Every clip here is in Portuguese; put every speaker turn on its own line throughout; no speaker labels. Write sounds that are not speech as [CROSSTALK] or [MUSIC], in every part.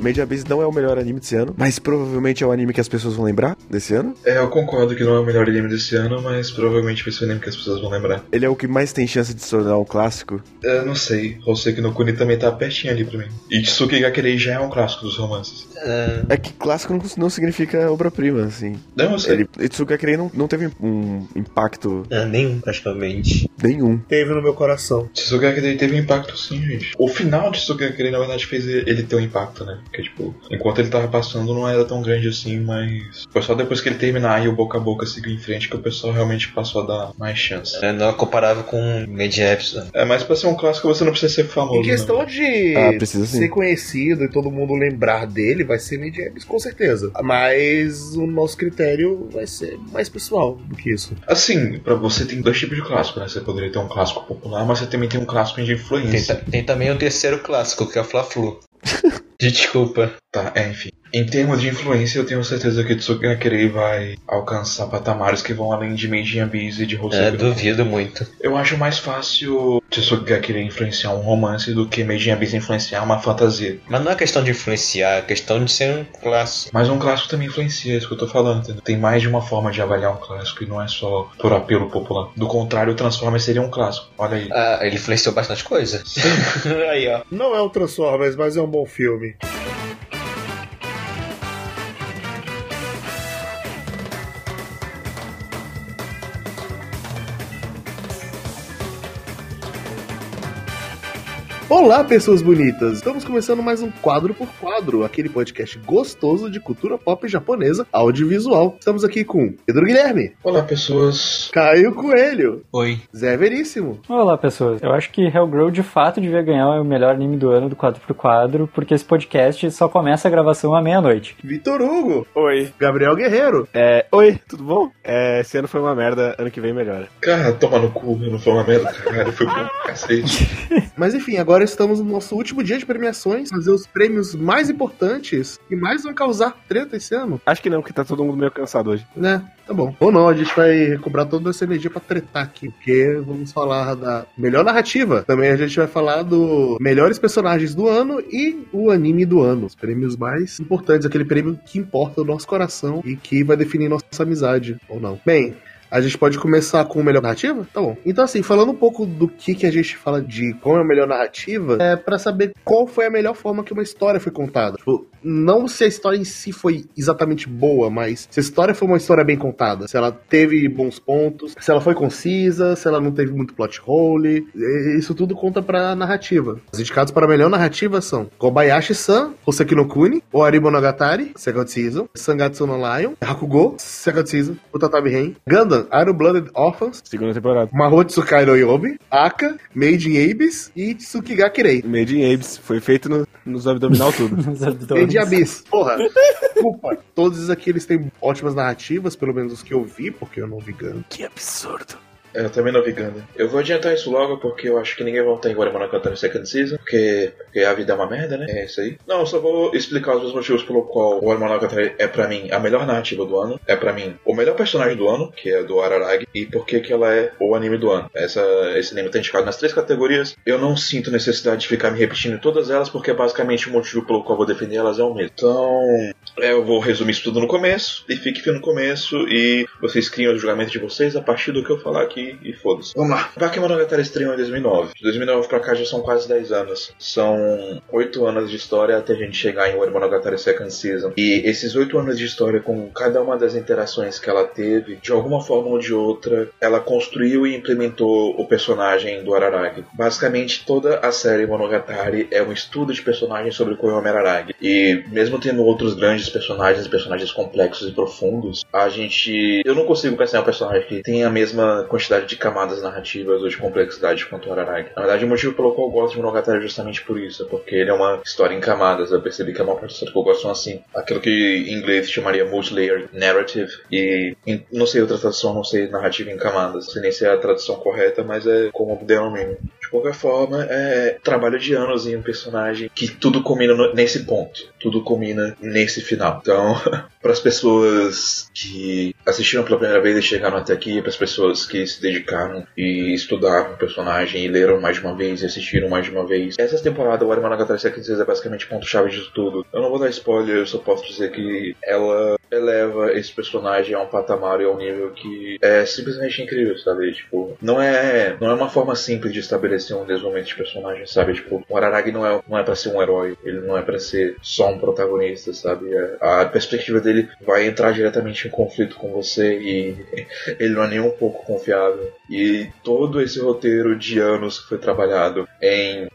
Made in Abyss não é o melhor anime desse ano, mas provavelmente é o anime que as pessoas vão lembrar desse ano.
É, eu concordo que não é o melhor anime desse ano, mas provavelmente vai ser o anime que as pessoas vão lembrar.
Ele é o que mais tem chance de se tornar um clássico.
Eu não sei, Hoseki no Kuni também tá pertinho ali pra mim. E Tsuki Gakurei já é um clássico dos romances.
É que clássico não, não significa obra-prima, assim.
Não, eu sei.
Ele, Itsuki não, não teve um impacto
É, nenhum, praticamente.
nenhum.
Teve no meu coração.
Tsuki Gakurei teve um impacto sim, gente. O final de Tsuki Gakurei, na verdade, fez ele ter um impacto, né? Porque, tipo, enquanto ele tava passando não era tão grande assim, mas foi só depois que ele terminar e o boca a boca seguiu em frente que o pessoal realmente passou a dar mais chance.
É, não é comparável com Made né?
É, mas pra ser um clássico você não precisa ser famoso.
Em questão
né?
de
Ah,
ser conhecido e todo mundo lembrar dele, vai ser Made com certeza. Mas o nosso critério vai ser mais pessoal do que isso.
Assim, pra você tem dois tipos de clássico, né? Você poderia ter um clássico popular, mas você também tem um clássico de
Tem,
influência.
ta- tem também o terceiro clássico, que é o Fla-Flu. [LAUGHS] Desculpa.
Tá, é, enfim. Em termos de influência, eu tenho certeza que Tsuki Gakurei vai alcançar patamares que vão além de Made in Abyss e de Hoseki
É, duvido muito.
Eu acho mais fácil Tsuki Gakurei influenciar um romance do que Made in Abyss influenciar uma fantasia.
Mas não é questão de influenciar, é questão de ser um clássico.
Mas um clássico também influencia, é isso que eu tô falando, entendeu? Tem mais de uma forma de avaliar um clássico e não é só por apelo popular. Do contrário, o Transformers seria um clássico. Olha aí.
Ah, ele influenciou bastante coisa. [LAUGHS] Aí, ó.
Não é o Transformers, mas é um bom filme. everybody. Olá, pessoas bonitas! Estamos começando mais um Quadro por Quadro, aquele podcast gostoso de cultura pop japonesa audiovisual. Estamos aqui com Pedro Guilherme,
Olá, pessoas.
Caio Coelho,
Oi.
Zé Veríssimo,
Olá, pessoas. Eu acho que Hellgirl de fato devia ganhar o melhor anime do ano do 4x4, porque esse podcast só começa a gravação à meia-noite.
Vitor Hugo,
Oi.
Gabriel Guerreiro,
É, oi, tudo bom? É, esse ano foi uma merda, ano que vem melhora.
Cara, toma no cu, não foi uma merda, caralho, foi bom, cacete. [LAUGHS]
Mas enfim, agora estamos no nosso último dia de premiações, fazer os prêmios mais importantes e mais vão causar treta esse ano,
Acho que não, porque tá todo mundo meio cansado hoje.
né? Tá bom. Ou não, a gente vai cobrar toda essa energia pra tretar aqui, porque vamos falar da melhor narrativa. Também a gente vai falar do melhores personagens do ano e o anime do ano. Os prêmios mais importantes, aquele prêmio que importa o nosso coração e que vai definir nossa amizade ou não. Bem, a gente pode começar com o melhor narrativa? Tá bom. Então, assim, falando um pouco do que, que a gente fala de qual é a melhor narrativa, é pra saber qual foi a melhor forma que uma história foi contada. Tipo, não se a história em si foi exatamente boa, mas se a história foi uma história bem contada, se ela teve bons pontos, se ela foi concisa, se ela não teve muito plot hole, e- isso tudo conta pra narrativa. Os indicados para a melhor narrativa são Kobayashi-san, Hoseki no Kuni, Oari Monogatari, Second Season, Sangatsu no Lion, Hakugo, Second Season, Utatami Ren, Gundam, Iron Blooded Orphans,
Segunda temporada.
Mahou Tsukai no Yobi, Aka, Made in Abyss e Tsukigakirei.
Made in Abyss, foi feito no- nos abdominal tudo. [LAUGHS]
Nos abdômenes.
In Abyss. [LAUGHS] Porra, desculpa. Todos aqui eles têm ótimas narrativas, pelo menos os que eu vi, porque eu não vi Gundam.
que absurdo.
É, Eu também não vi Gundam. Eu vou adiantar isso logo porque eu acho que ninguém vai votar em Guaramonacata no Second Season, porque, porque a vida é uma merda, né? É isso aí. Não, eu só vou explicar os meus motivos pelo qual o Guaramonacata é pra mim a melhor narrativa do ano, é pra mim o melhor personagem do ano, que é do Araragi, e por que que ela é o anime do ano. Essa, esse anime tá indicado nas três categorias. Eu não sinto necessidade de ficar me repetindo em todas elas, porque basicamente o motivo pelo qual eu vou defender elas é o mesmo. Então, é, eu vou resumir isso tudo no começo, e fique no começo, e vocês criam o julgamento de vocês a partir do que eu falar aqui, e foda-se. Vamos lá. Bakemonogatari estreou em 2009. De 2009 pra cá já são quase 10 anos. São 8 anos de história até a gente chegar em Monogatari Second Season. E esses 8 anos de história, com cada uma das interações que ela teve, de alguma forma ou de outra, ela construiu e implementou o personagem do Araragi. Basicamente, toda a série Monogatari é um estudo de personagens sobre Koyomi Araragi. E mesmo tendo outros grandes personagens, personagens complexos e profundos, a gente. Eu não consigo pensar em um personagem que tem a mesma quantidade de camadas narrativas ou de complexidade quanto o Araragi. Na verdade, o motivo pelo qual eu gosto de Monogatari é justamente por isso, é porque ele é uma história em camadas. Eu percebi que a maior parte das histórias que eu gosto são assim. Aquilo que em inglês chamaria multi-layered narrative. E em- não sei outra tradução, não sei narrativa em camadas. Não sei nem se é a tradução correta, mas é como denomino. De qualquer forma, é trabalho de anos em um personagem que tudo combina no- nesse ponto. Tudo combina nesse final. Então, [LAUGHS] para as pessoas que assistiram pela primeira vez e chegaram até aqui, para as pessoas que se dedicaram e estudaram o personagem e leram mais de uma vez e assistiram mais de uma vez. Essa temporada, o Second Season é basicamente ponto-chave disso tudo. Eu não vou dar spoiler, eu só posso dizer que ela eleva esse personagem a um patamar e a um nível que é simplesmente incrível, sabe? Tipo, não é, não é uma forma simples de estabelecer um desenvolvimento de personagem, sabe? Tipo, o Araragi não é, não é pra ser um herói, ele não é pra ser só um protagonista, sabe? É- A perspectiva dele vai entrar diretamente em conflito com você e [LAUGHS] ele não é nem um pouco confiável. E todo esse roteiro de anos que foi trabalhado em,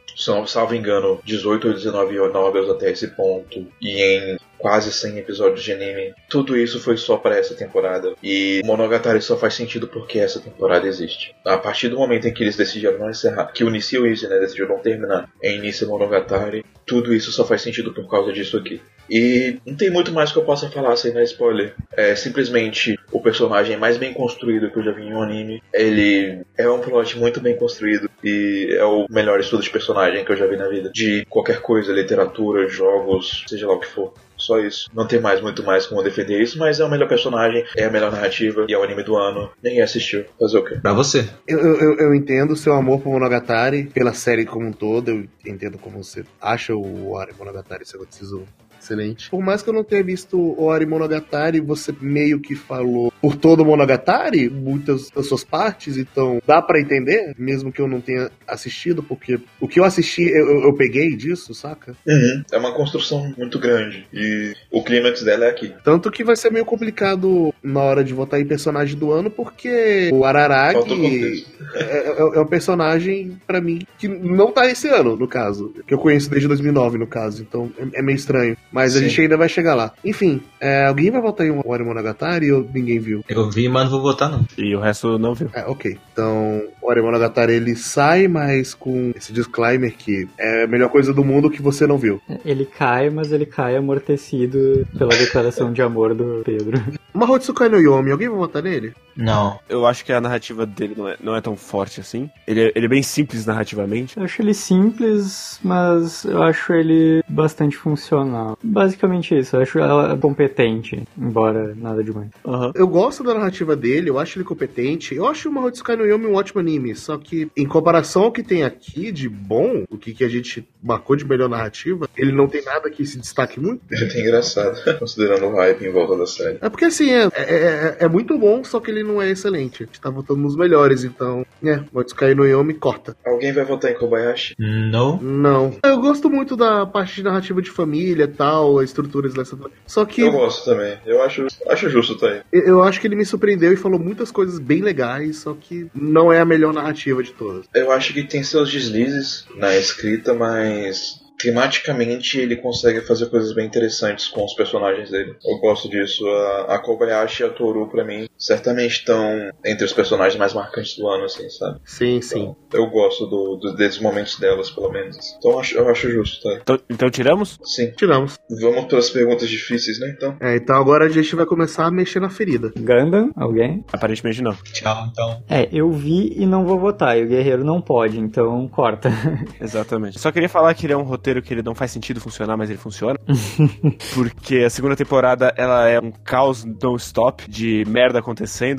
salvo engano, 18 ou 19 novelas até esse ponto, e em quase 100 episódios de anime. Tudo isso foi só para essa temporada. E Monogatari só faz sentido porque essa temporada existe. A partir do momento em que eles decidiram não encerrar, que o Inicio Easy, né, decidiu não terminar em Inicio Monogatari, tudo isso só faz sentido por causa disso aqui. E não tem muito mais que eu possa falar sem dar spoiler. É simplesmente o personagem mais bem construído que eu já vi em um anime. Ele é um plot muito bem construído e é o melhor estudo de personagem que eu já vi na vida. De qualquer coisa, literatura, jogos, seja lá o que for. Só isso. Não tem mais muito mais como defender isso, mas é o melhor personagem, é a melhor narrativa e é o anime do ano. Ninguém assistiu. Fazer o quê?
Pra você.
Eu, eu, eu entendo o seu amor por Monogatari, pela série como um todo, eu entendo como você acha o Ori Monogatari Second Season excelente. Por mais que eu não tenha visto o Ori Monogatari, você meio que falou por todo o Monogatari, muitas das suas partes, então dá pra entender, mesmo que eu não tenha assistido, porque o que eu assisti eu, eu- eu peguei disso, saca?
Uhum. É uma construção muito grande e o clímax dela é aqui.
Tanto que vai ser meio complicado na hora de votar em personagem do ano, porque o Araragi
contexto.
é, é- é um personagem, pra mim, que não tá esse ano, no caso. Que eu conheço desde 2009, no caso. Então é, é meio estranho. Mas a
Sim.
gente ainda vai chegar lá. Enfim, é, alguém vai votar em um Ori Monogatari ou ninguém viu?
Eu vi, mas não vou votar não.
E o resto não viu.
É, ok. Então, o Ori Monogatari ele sai, mas com esse disclaimer que é a melhor coisa do mundo que você não viu.
Ele cai, mas ele cai amortecido pela declaração de amor do Pedro.
Mahotsukai no Yomi, alguém vai votar nele?
Não.
Eu acho que a narrativa dele não é, não é tão forte assim. Ele é, ele é bem simples narrativamente.
Eu acho ele simples, mas eu acho ele bastante funcional. Basicamente isso, eu acho ela competente, embora nada demais.
Aham.
Eu gosto da narrativa dele, eu acho ele competente. Eu acho o Mahotsukai no Yomi um ótimo anime, só que em comparação ao que tem aqui de bom, o que, que a gente marcou de melhor narrativa, ele não tem nada que se destaque muito.
É até engraçado, considerando o hype em volta da série.
É porque assim, é, é, é- é muito bom, só que ele não é excelente. A gente tá votando nos melhores, então, é, Mahotsukai no Yomi corta.
Alguém vai votar em Kobayashi?
Não.
Não. Eu gosto muito da parte de narrativa de família e tal, a estrutura dessa. Só que
Eu gosto também. Eu acho, acho justo tá aí.
eu eu acho que ele me surpreendeu e falou muitas coisas bem legais, só que não é a melhor narrativa de todas.
Eu acho que tem seus deslizes na escrita, mas tematicamente ele consegue fazer coisas bem interessantes com os personagens dele. Eu gosto disso. A, a Kobayashi e a Toru, pra mim, certamente estão entre os personagens mais marcantes do ano, assim, sabe?
Sim, sim.
Então, eu gosto do, do- desses momentos delas, pelo menos. Então eu acho, eu acho justo, tá?
Então, então tiramos?
Sim.
Tiramos.
Vamos para as perguntas difíceis, né, então?
É, então agora a gente vai começar a mexer na ferida.
Gundam, alguém?
Aparentemente não.
Tchau, então.
É, eu vi e não vou votar, e o Guerreiro não pode, então corta. [LAUGHS]
Exatamente. Só queria falar que ele é um roteiro que ele não faz sentido funcionar, mas ele funciona. [LAUGHS] porque a segunda temporada ela é um caos non-stop de merda acontecendo.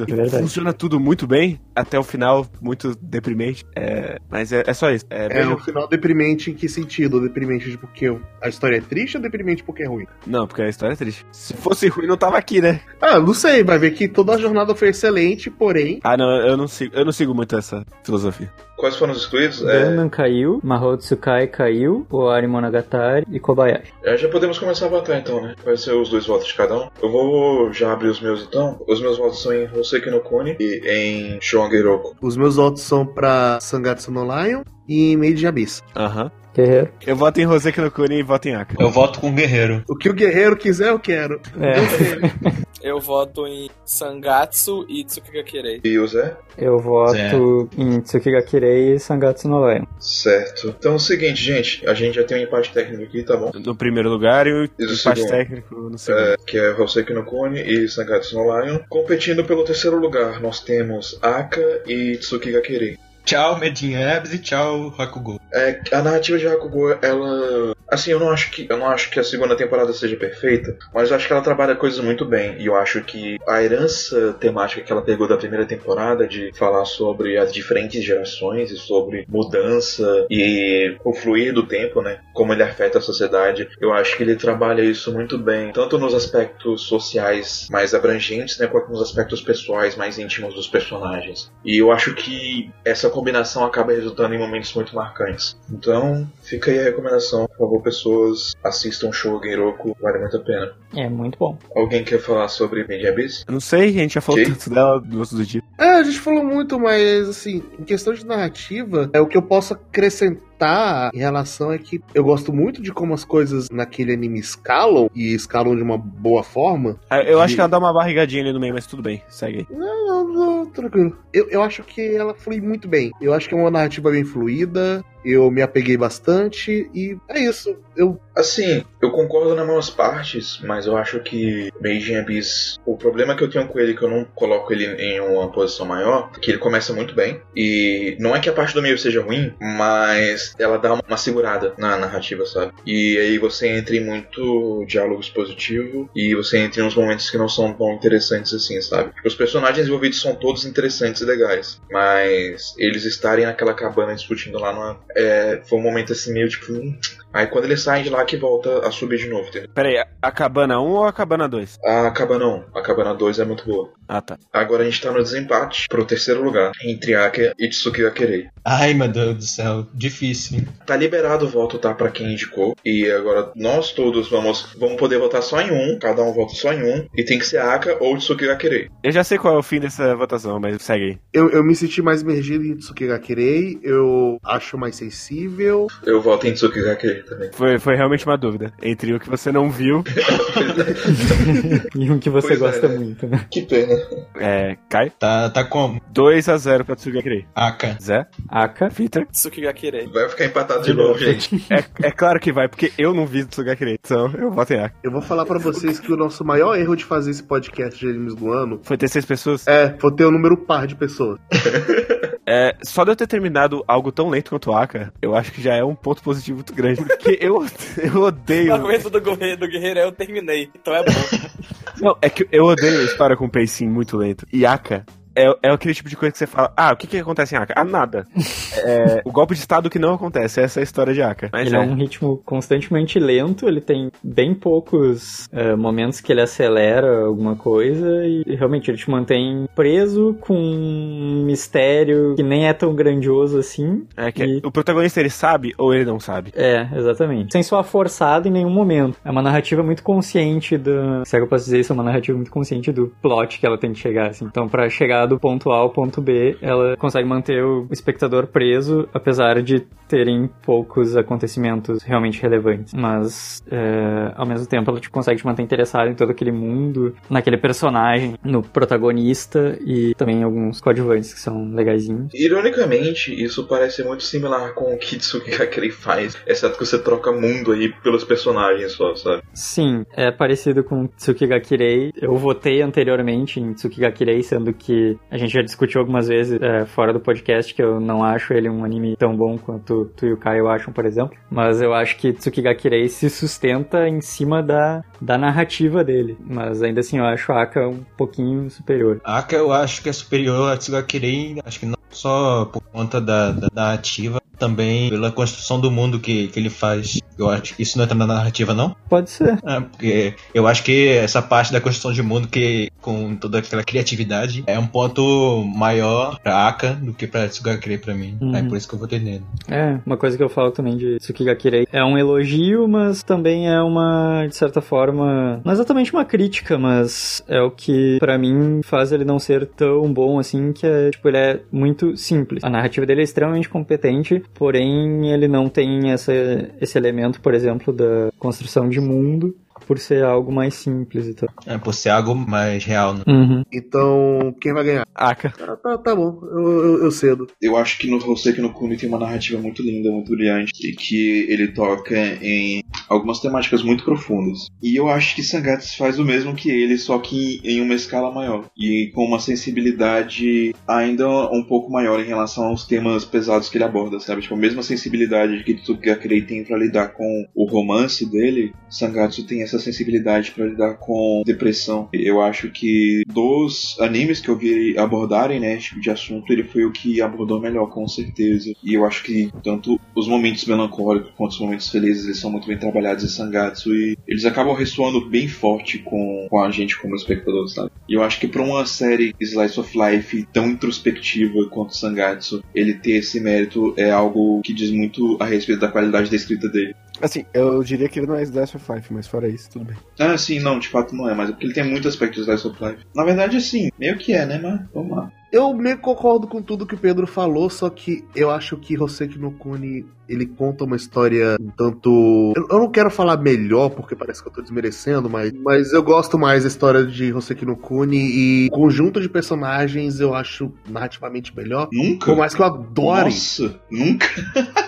É verdade.
Funciona tudo muito bem, até o final muito deprimente. É, mas é, é só isso. É,
É um final deprimente em que sentido? Deprimente de porque a história é triste ou deprimente porque é ruim?
Não, porque a história é triste. Se fosse ruim, não tava aqui, né?
Ah, não sei, vai ver que toda a jornada foi excelente, porém.
Ah, não, eu não sigo, eu não sigo muito essa filosofia.
Quais foram os excluídos? É,
Gundam caiu, Mahotsukai caiu, Oari Monogatari e Kobayashi.
é, já podemos começar a votar então, né? Vai ser os dois votos de cada um. Eu vou já abrir os meus então. Os meus votos são em Hoseki no Kuni e em Shongeroku.
Os meus votos são pra Sangatsu no Lion e em Made in Abyss.
Aham.
Guerreiro.
Eu voto em Roseki no Kuni e voto em Aka.
Eu voto com o Guerreiro.
O que o guerreiro quiser, eu quero.
É,
Eu voto [LAUGHS] em Sangatsu e Tsukigakirei.
E o Zé?
eu voto
Certo.
em Tsukigakirei e Sangatsu no Lion.
Certo. Então é o seguinte, gente. A gente já tem um empate técnico aqui, tá bom?
No primeiro lugar e o
E
empate
segundo?
técnico no segundo.
É, que é Hoseki no Kuni e Sangatsu no Lion. Competindo pelo terceiro lugar, nós temos Aka e Tsukigakiri.
Tchau, Medinhabs e tchau, Hakugo.
É, a narrativa de Hakugo, ela. Assim, eu não acho que eu não acho que a segunda temporada seja perfeita, mas eu acho que ela trabalha coisas muito bem. E eu acho que a herança temática que ela pegou da primeira temporada de falar sobre as diferentes gerações e sobre mudança e o fluir do tempo, né? Como ele afeta a sociedade, eu acho que ele trabalha isso muito bem, tanto nos aspectos sociais mais abrangentes, né, quanto nos aspectos pessoais mais íntimos dos personagens. E eu acho que essa combinação acaba resultando em momentos muito marcantes. Então, fica aí a recomendação. Por favor, pessoas, assistam o show Genroku, vale muito a pena.
É muito bom.
Alguém quer falar sobre Media Abyss?
Eu não sei, a gente já falou
Que?
tanto dela no outro dia.
É, a gente falou muito, mas assim, em questão de narrativa, é o que eu posso acrescentar em relação é que eu gosto muito de como as coisas naquele anime escalam e escalam de uma boa forma.
Ah, Eu acho
De-
que ela dá uma barrigadinha ali no meio, mas tudo bem, segue aí.
Não, não, não, tranquilo. Eu, eu acho que ela flui muito bem. Eu acho que é uma narrativa bem fluida. Eu me apeguei bastante e é isso. Eu
Assim, eu concordo nas maiores partes, mas eu acho que Meijin Abyss, o problema que eu tenho com ele, que eu não coloco ele em uma posição maior, é que ele começa muito bem, e não é que a parte do meio seja ruim, mas ela dá uma segurada na narrativa, sabe? E aí você entra em muito diálogo expositivo, e você entra em uns momentos que não são tão interessantes assim, sabe? Os personagens envolvidos são todos interessantes e legais, mas eles estarem naquela cabana discutindo lá numa, é, foi um momento assim meio tipo. Aí quando eles saem de lá que volta a subir de novo, entendeu?
Pera aí, a- cabana 1 ou a cabana 2?
A cabana 1, a cabana 2 é muito boa.
Ah, tá.
Agora a gente tá no desempate pro terceiro lugar, entre Aka e Tsuki Akerei.
Ai, meu Deus do céu, difícil. hein?
Tá liberado o voto, tá? Pra quem indicou. E agora nós todos vamos, vamos poder votar só em um, cada um vota só em um. E tem que ser Aka ou Tsuki Akerei.
Eu já sei qual é o fim dessa votação, mas segue aí.
Eu, eu me senti mais imergido em Tsukigakirei, eu acho mais sensível.
Eu voto em Tsuki Akerei também.
Foi, foi realmente uma dúvida. Entre o que você não viu, [LAUGHS]
E um que você
Pois é,
gosta
né?
muito, né?
Que pena.
é. Kai,
Tá, tá como?
2x0 pra Tsugakirei.
Aka.
Zé,
Aka.
Vitor.
Tsukigakirei.
Vai ficar empatado de novo, gente.
É, é claro que vai, porque eu não vi Tsugakirei, então eu voto em Aka.
Eu vou falar pra vocês que o nosso maior erro de fazer esse podcast de animes do ano
Foi ter seis pessoas?
é foi ter um número par de pessoas. [LAUGHS]
É, só de eu ter terminado algo tão lento quanto o Aka, eu acho que já é um ponto positivo muito grande. Porque [LAUGHS] eu, eu
O
odeio.
argumento do guerreiro, do guerreiro é eu terminei, então é bom.
Não, é que eu odeio a história com pacing muito lento. E Aka é, é aquele tipo de coisa que você fala, ah, o que que acontece em Aka? Ah, nada. [LAUGHS] É, o golpe de estado que não acontece, essa é a história de Aka. Mas
Ele é um ritmo constantemente lento, ele tem bem poucos eh, momentos que ele acelera alguma coisa e realmente ele te mantém preso com um mistério que nem é tão grandioso assim.
É que
E-
o protagonista ele sabe ou ele não sabe.
É, exatamente. Sem soar forçado em nenhum momento. É uma narrativa muito consciente do. Se é que eu posso dizer isso, é uma narrativa muito consciente do plot que ela tem que chegar, assim. Então, pra chegar do ponto A ao ponto B, ela consegue manter o espectador preso, apesar de terem poucos acontecimentos realmente relevantes. Mas, é, ao mesmo tempo, ela te consegue te manter interessado em todo aquele mundo, naquele personagem, no protagonista e também alguns coadjuvantes que são legaisinhos.
Ironicamente, isso parece muito similar com o [LAUGHS] que Tsuki Akerei faz, exceto que você troca mundo aí pelos personagens só, sabe?
Sim, é parecido com Tsukigakirei. Eu votei anteriormente em Tsukigakirei, sendo que a gente já discutiu algumas vezes é, fora do podcast que eu não acho ele um anime tão bom quanto tu e o Caio acham, por exemplo. Mas eu acho que Tsukigakirei se sustenta em cima da, da narrativa dele. Mas ainda assim eu acho a Aka um pouquinho superior.
Aka eu acho que é superior a Tsugakirei, acho que não só por conta da, da narrativa, também pela construção do mundo que, que ele faz. Eu acho que isso não entra na narrativa, não?
Pode ser.
É, porque eu acho que essa parte da construção de mundo que com toda aquela criatividade é um ponto maior pra Aka do que pra Tsugakirei pra mim.
Uhum.
É por isso que eu votei nele.
É, uma coisa que eu falo também de Tsukigakirei. É um elogio, mas também é uma, de certa forma, não exatamente uma crítica, mas é o que pra mim faz ele não ser tão bom assim, que é, tipo, ele é muito simples. A narrativa dele é extremamente competente, porém ele não tem essa, esse elemento, por exemplo, da construção de mundo, por ser algo mais simples e tal.
É, por ser algo mais real, né?
Uhum.
Então, quem vai ganhar?
Aka.
Tá, tá, tá bom, eu, eu, eu cedo.
Eu acho que no Hoseki no Kuni tem uma narrativa muito linda, muito brilhante, e que ele toca em algumas temáticas muito profundas. E eu acho que Sangatsu faz o mesmo que ele, só que em uma escala maior. E com uma sensibilidade ainda um pouco maior em relação aos temas pesados que ele aborda, sabe? Tipo, a mesma sensibilidade que Tsukakirei tem para lidar com o romance dele, Sangatsu tem essa sensibilidade para lidar com depressão. Eu acho que dos animes que eu vi abordarem, né, esse tipo de assunto, ele foi o que abordou melhor, com certeza. E eu acho que tanto os momentos melancólicos quanto os momentos felizes, eles são muito bem trabalhados em Sangatsu e eles acabam ressoando bem forte com, com a gente como espectador, sabe? E eu acho que para uma série Slice of Life tão introspectiva quanto Sangatsu, ele ter esse mérito é algo que diz muito a respeito da qualidade da escrita dele.
Assim, eu diria que ele não é Slice of Life, mas fora isso, tudo bem.
Ah, sim, não, de fato não é, mas é porque ele tem muito aspecto de Slice of Life. Na verdade, sim, meio que é, né, mas vamos lá.
Eu meio que concordo com tudo que o Pedro falou, só que eu acho que Hoseki no Kuni, ele conta uma história um tanto... Eu eu não quero falar melhor, porque parece que eu tô desmerecendo, mas, mas eu gosto mais da história de Hoseki no Kuni e o conjunto de personagens eu acho narrativamente melhor.
Nunca?
Por mais que eu adore.
Nossa, nunca? [LAUGHS]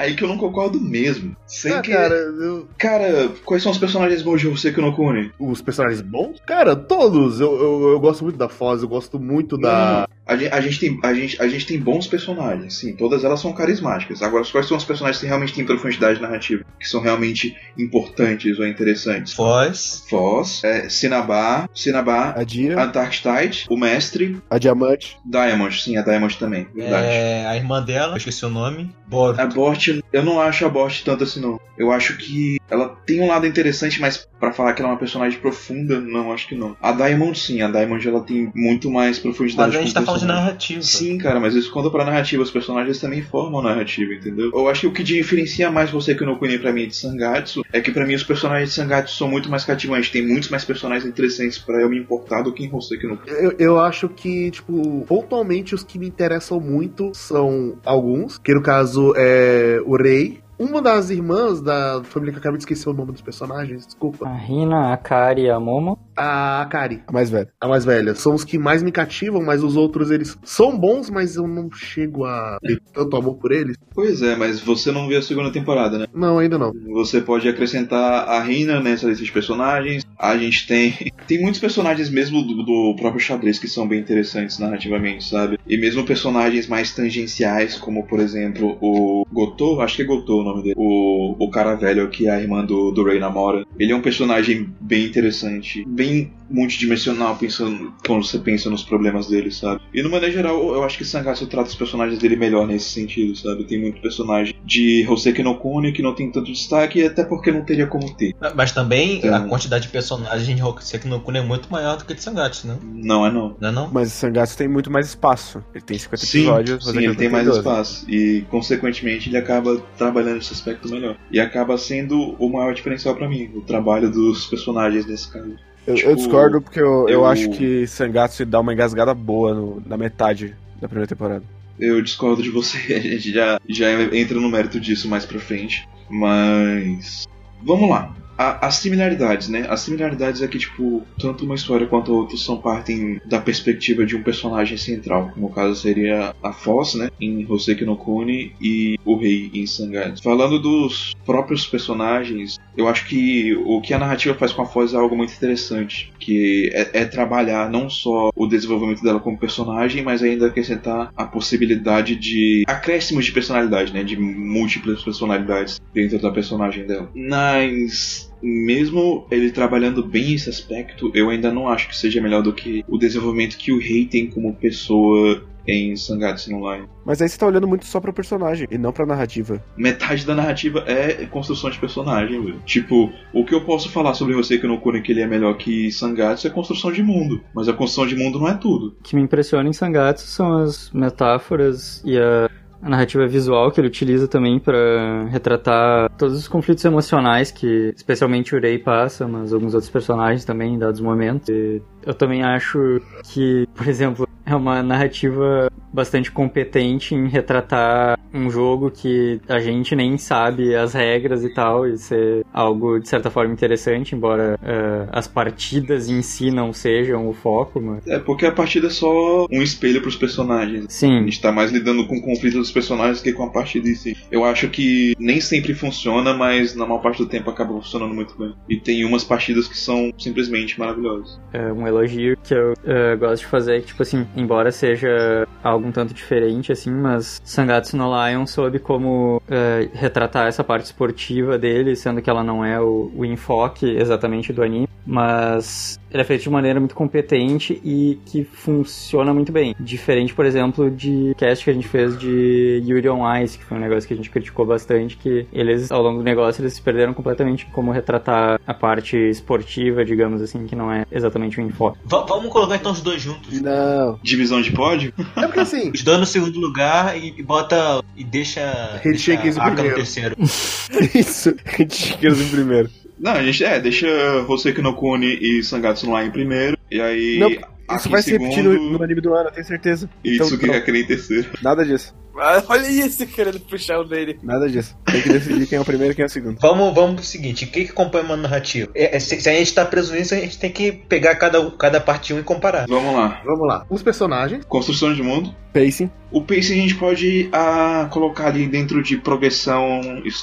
Aí que eu não concordo mesmo. Sem
Ah,
que...
cara, eu-
Cara, quais são os personagens bons de Hoseki no Kuni?
os personagens bons? Cara, todos. Eu, eu, eu gosto muito da Foz, eu gosto muito da.
A gente, a, gente tem, a, gente, a gente tem bons personagens, sim, todas elas são carismáticas. Agora, quais são os personagens que realmente têm profundidade narrativa? Que são realmente importantes ou interessantes?
Foz.
Foz, é, Sinabá, Sinabá,
A Dia,
Antarctite, o Mestre,
a Diamante.
Diamond, sim, a Diamond também, verdade.
É, a irmã dela, eu esqueci o nome. Boruto.
A Bort, eu não acho a Bort tanto assim, não. Eu acho que ela tem um lado interessante, mas pra falar que ela é uma personagem profunda, não, acho que não. A Diamond, sim, a Diamond ela tem muito mais profundidade.
Mas a gente tá falando de narrativa.
Sim, cara, mas isso conta pra narrativa. Os personagens também formam narrativa, entendeu? Eu acho que o que diferencia mais você que no Kuni pra mim de Sangatsu é que pra mim os personagens de Sangatsu são muito mais cativantes. Tem muitos mais personagens interessantes pra eu me importar do que em Hoseki no Kuni.
Eu, eu acho que, tipo, pontualmente os que me interessam muito são alguns, que no caso é o Rei. Uma das irmãs da família que eu acabei de esquecer o nome dos personagens, desculpa.
A Rina, a Kari e a Momo.
A Akari,
A mais velha.
a mais velha. São os que mais me cativam, mas os outros, eles são bons, mas eu não chego a ter tanto amor por eles.
Pois é, mas você não viu a segunda temporada, né?
Não, ainda não.
Você pode acrescentar a Rina nessa lista de personagens. A gente tem. [LAUGHS] Tem muitos personagens mesmo do, do próprio xadrez que são bem interessantes narrativamente, sabe? E mesmo personagens mais tangenciais, como por exemplo o Gotô, acho que é Gotô o nome dele. O, o cara velho que é a irmã do, do namora. Ele é um personagem bem interessante, bem multidimensional pensando quando você pensa nos problemas dele, sabe? E no maneira geral, eu acho que Sangatsu trata os personagens dele melhor nesse sentido, sabe? Tem muito personagem de Hoseki no Kuni que não tem tanto destaque, até porque não teria como ter.
Mas também
Então-
a quantidade de personagens de Hoseki no Kuni é muito maior do que de Sangatsu, né?
Não é não.
Não é não?
Mas o Sangatsu tem muito mais espaço. Ele tem 50
Sim,
episódios.
sim ele tem mais
12.
espaço. E, consequentemente, ele acaba trabalhando esse aspecto melhor. E acaba sendo o maior diferencial pra mim, o trabalho dos personagens nesse caso.
Eu,
Tipo,
eu discordo porque eu, eu...
eu-
acho que Sangatsu dá uma engasgada boa no- na metade da primeira temporada.
Eu discordo de você, [LAUGHS] a gente já, já entra no mérito disso mais pra frente. Mas. Vamos lá. A- as similaridades, né? As similaridades é que, tipo, tanto uma história quanto a outra são partem da perspectiva de um personagem central. No caso seria a Foz, né? Em Hoseki no Kuni e o Rei em Sangatsu. Falando dos próprios personagens, eu acho que o que a narrativa faz com a Foz é algo muito interessante. Que é, é trabalhar não só o desenvolvimento dela como personagem, mas ainda acrescentar a possibilidade de acréscimos de personalidade, né? De múltiplas personalidades dentro da personagem dela. Mas mesmo ele trabalhando bem esse aspecto, eu ainda não acho que seja melhor do que o desenvolvimento que o Rei tem como pessoa em Sangatsu no Line.
Mas aí você tá olhando muito só pro personagem e não pra narrativa.
Metade da narrativa é construção de personagem, velho. Tipo, o que eu posso falar sobre você que no Kuni que ele é melhor que Sangatsu é construção de mundo. Mas a construção de mundo não é tudo.
O que me impressiona em Sangatsu são as metáforas e a, a narrativa visual que ele utiliza também pra retratar todos os conflitos emocionais que especialmente o Rei passa, mas alguns outros personagens também em dados momentos. E eu também acho que, por exemplo, é uma narrativa bastante competente em retratar um jogo que a gente nem sabe as regras e tal, e ser algo de certa forma interessante, embora uh, as partidas em si não sejam o foco, mas...
É porque a partida é só um espelho pros personagens. A
Sim,
gente tá mais lidando com o conflito dos personagens que com a partida em si. Eu acho que nem sempre funciona, mas na maior parte do tempo acaba funcionando muito bem. E tem umas partidas que são simplesmente maravilhosas.
é um elogio que eu uh, gosto de fazer, que, tipo assim, embora seja algo um tanto diferente, assim, mas Sangatsu no Lion soube como uh, retratar essa parte esportiva dele, sendo que ela não é o, o enfoque exatamente do anime, mas ele é feito de maneira muito competente e que funciona muito bem. Diferente, por exemplo, de cast que a gente fez de Yuri on Ice, que foi um negócio que a gente criticou bastante, que eles, ao longo do negócio, eles se perderam completamente em como retratar a parte esportiva, digamos assim, que não é exatamente o enfoque.
Va- vamos colocar então os dois juntos.
Não.
Divisão de pódio?
É porque assim,
Os dois no segundo lugar e, e bota. e deixa.
Head Shakers [LAUGHS] em primeiro.
terceiro.
Isso, Chiqueiros em primeiro.
Não, a gente é, deixa Hoseki no Kuni e Sangatsu Lion em primeiro. E aí.
Não, Isso vai
em
se repetir no, no anime do ano, eu tenho certeza.
E
Então,
Tsuki
pronto.
Hakane em terceiro.
Nada disso.
Ah, Olha isso, querendo puxar o dele.
Nada disso. Tem que decidir quem é o primeiro e quem é o segundo.
Vamos, vamos pro seguinte: o que, que acompanha uma narrativa? É, é, se, se a gente tá preso nisso, a gente tem que pegar cada, cada parte um e comparar.
Vamos lá.
vamos lá. Os personagens,
Construção de mundo.
Pacing.
O pace a gente pode ah, colocar ali dentro de progressão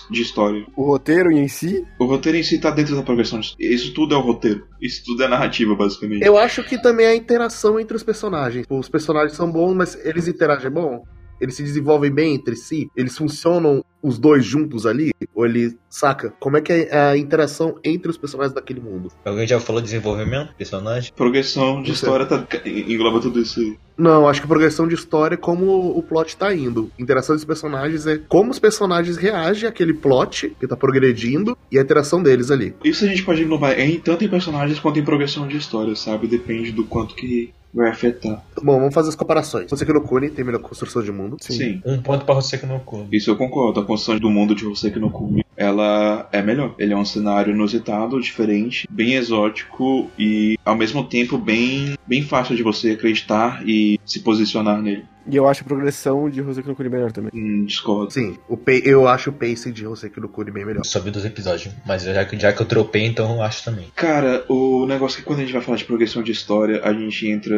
de história.
O roteiro em si.
O roteiro em si tá dentro da progressão. de- Isso tudo é o roteiro. Isso tudo é narrativa, basicamente.
eu acho que também é a interação entre os personagens. Os personagens são bons, mas eles interagem bom? Eles se desenvolvem bem entre si? Eles funcionam os dois juntos ali? Ou ele saca? Como é que é a interação entre os personagens daquele mundo?
Alguém já falou de desenvolvimento? Personagem?
Progressão de
Você-
história tá, engloba tudo isso aí.
Não, acho que progressão de história é como o plot tá indo. Interação dos personagens é como os personagens reagem àquele plot que tá progredindo e a interação deles ali.
Isso a gente pode englobar é em tanto em personagens quanto em progressão de história, sabe? Depende do quanto que vai afetar.
Bom, vamos fazer as comparações. Você que no Kuni tem melhor construção de mundo.
Sim.
Um ponto pra você que não come.
Isso eu concordo. A construção do mundo de Hoseki no Kumi, ela é melhor. Ele é um cenário inusitado, diferente, bem exótico e ao mesmo tempo bem, bem fácil de você acreditar e se posicionar nele.
E eu acho a progressão de Hoseki no Kuni melhor também.
Hum, discordo.
Sim, o eu acho o pacing de Hoseki no Kuni bem melhor.
Só vi dos episódios, mas já que, já que eu tropei, então eu acho também.
Cara, o negócio é que quando a gente vai falar de progressão de história, a gente entra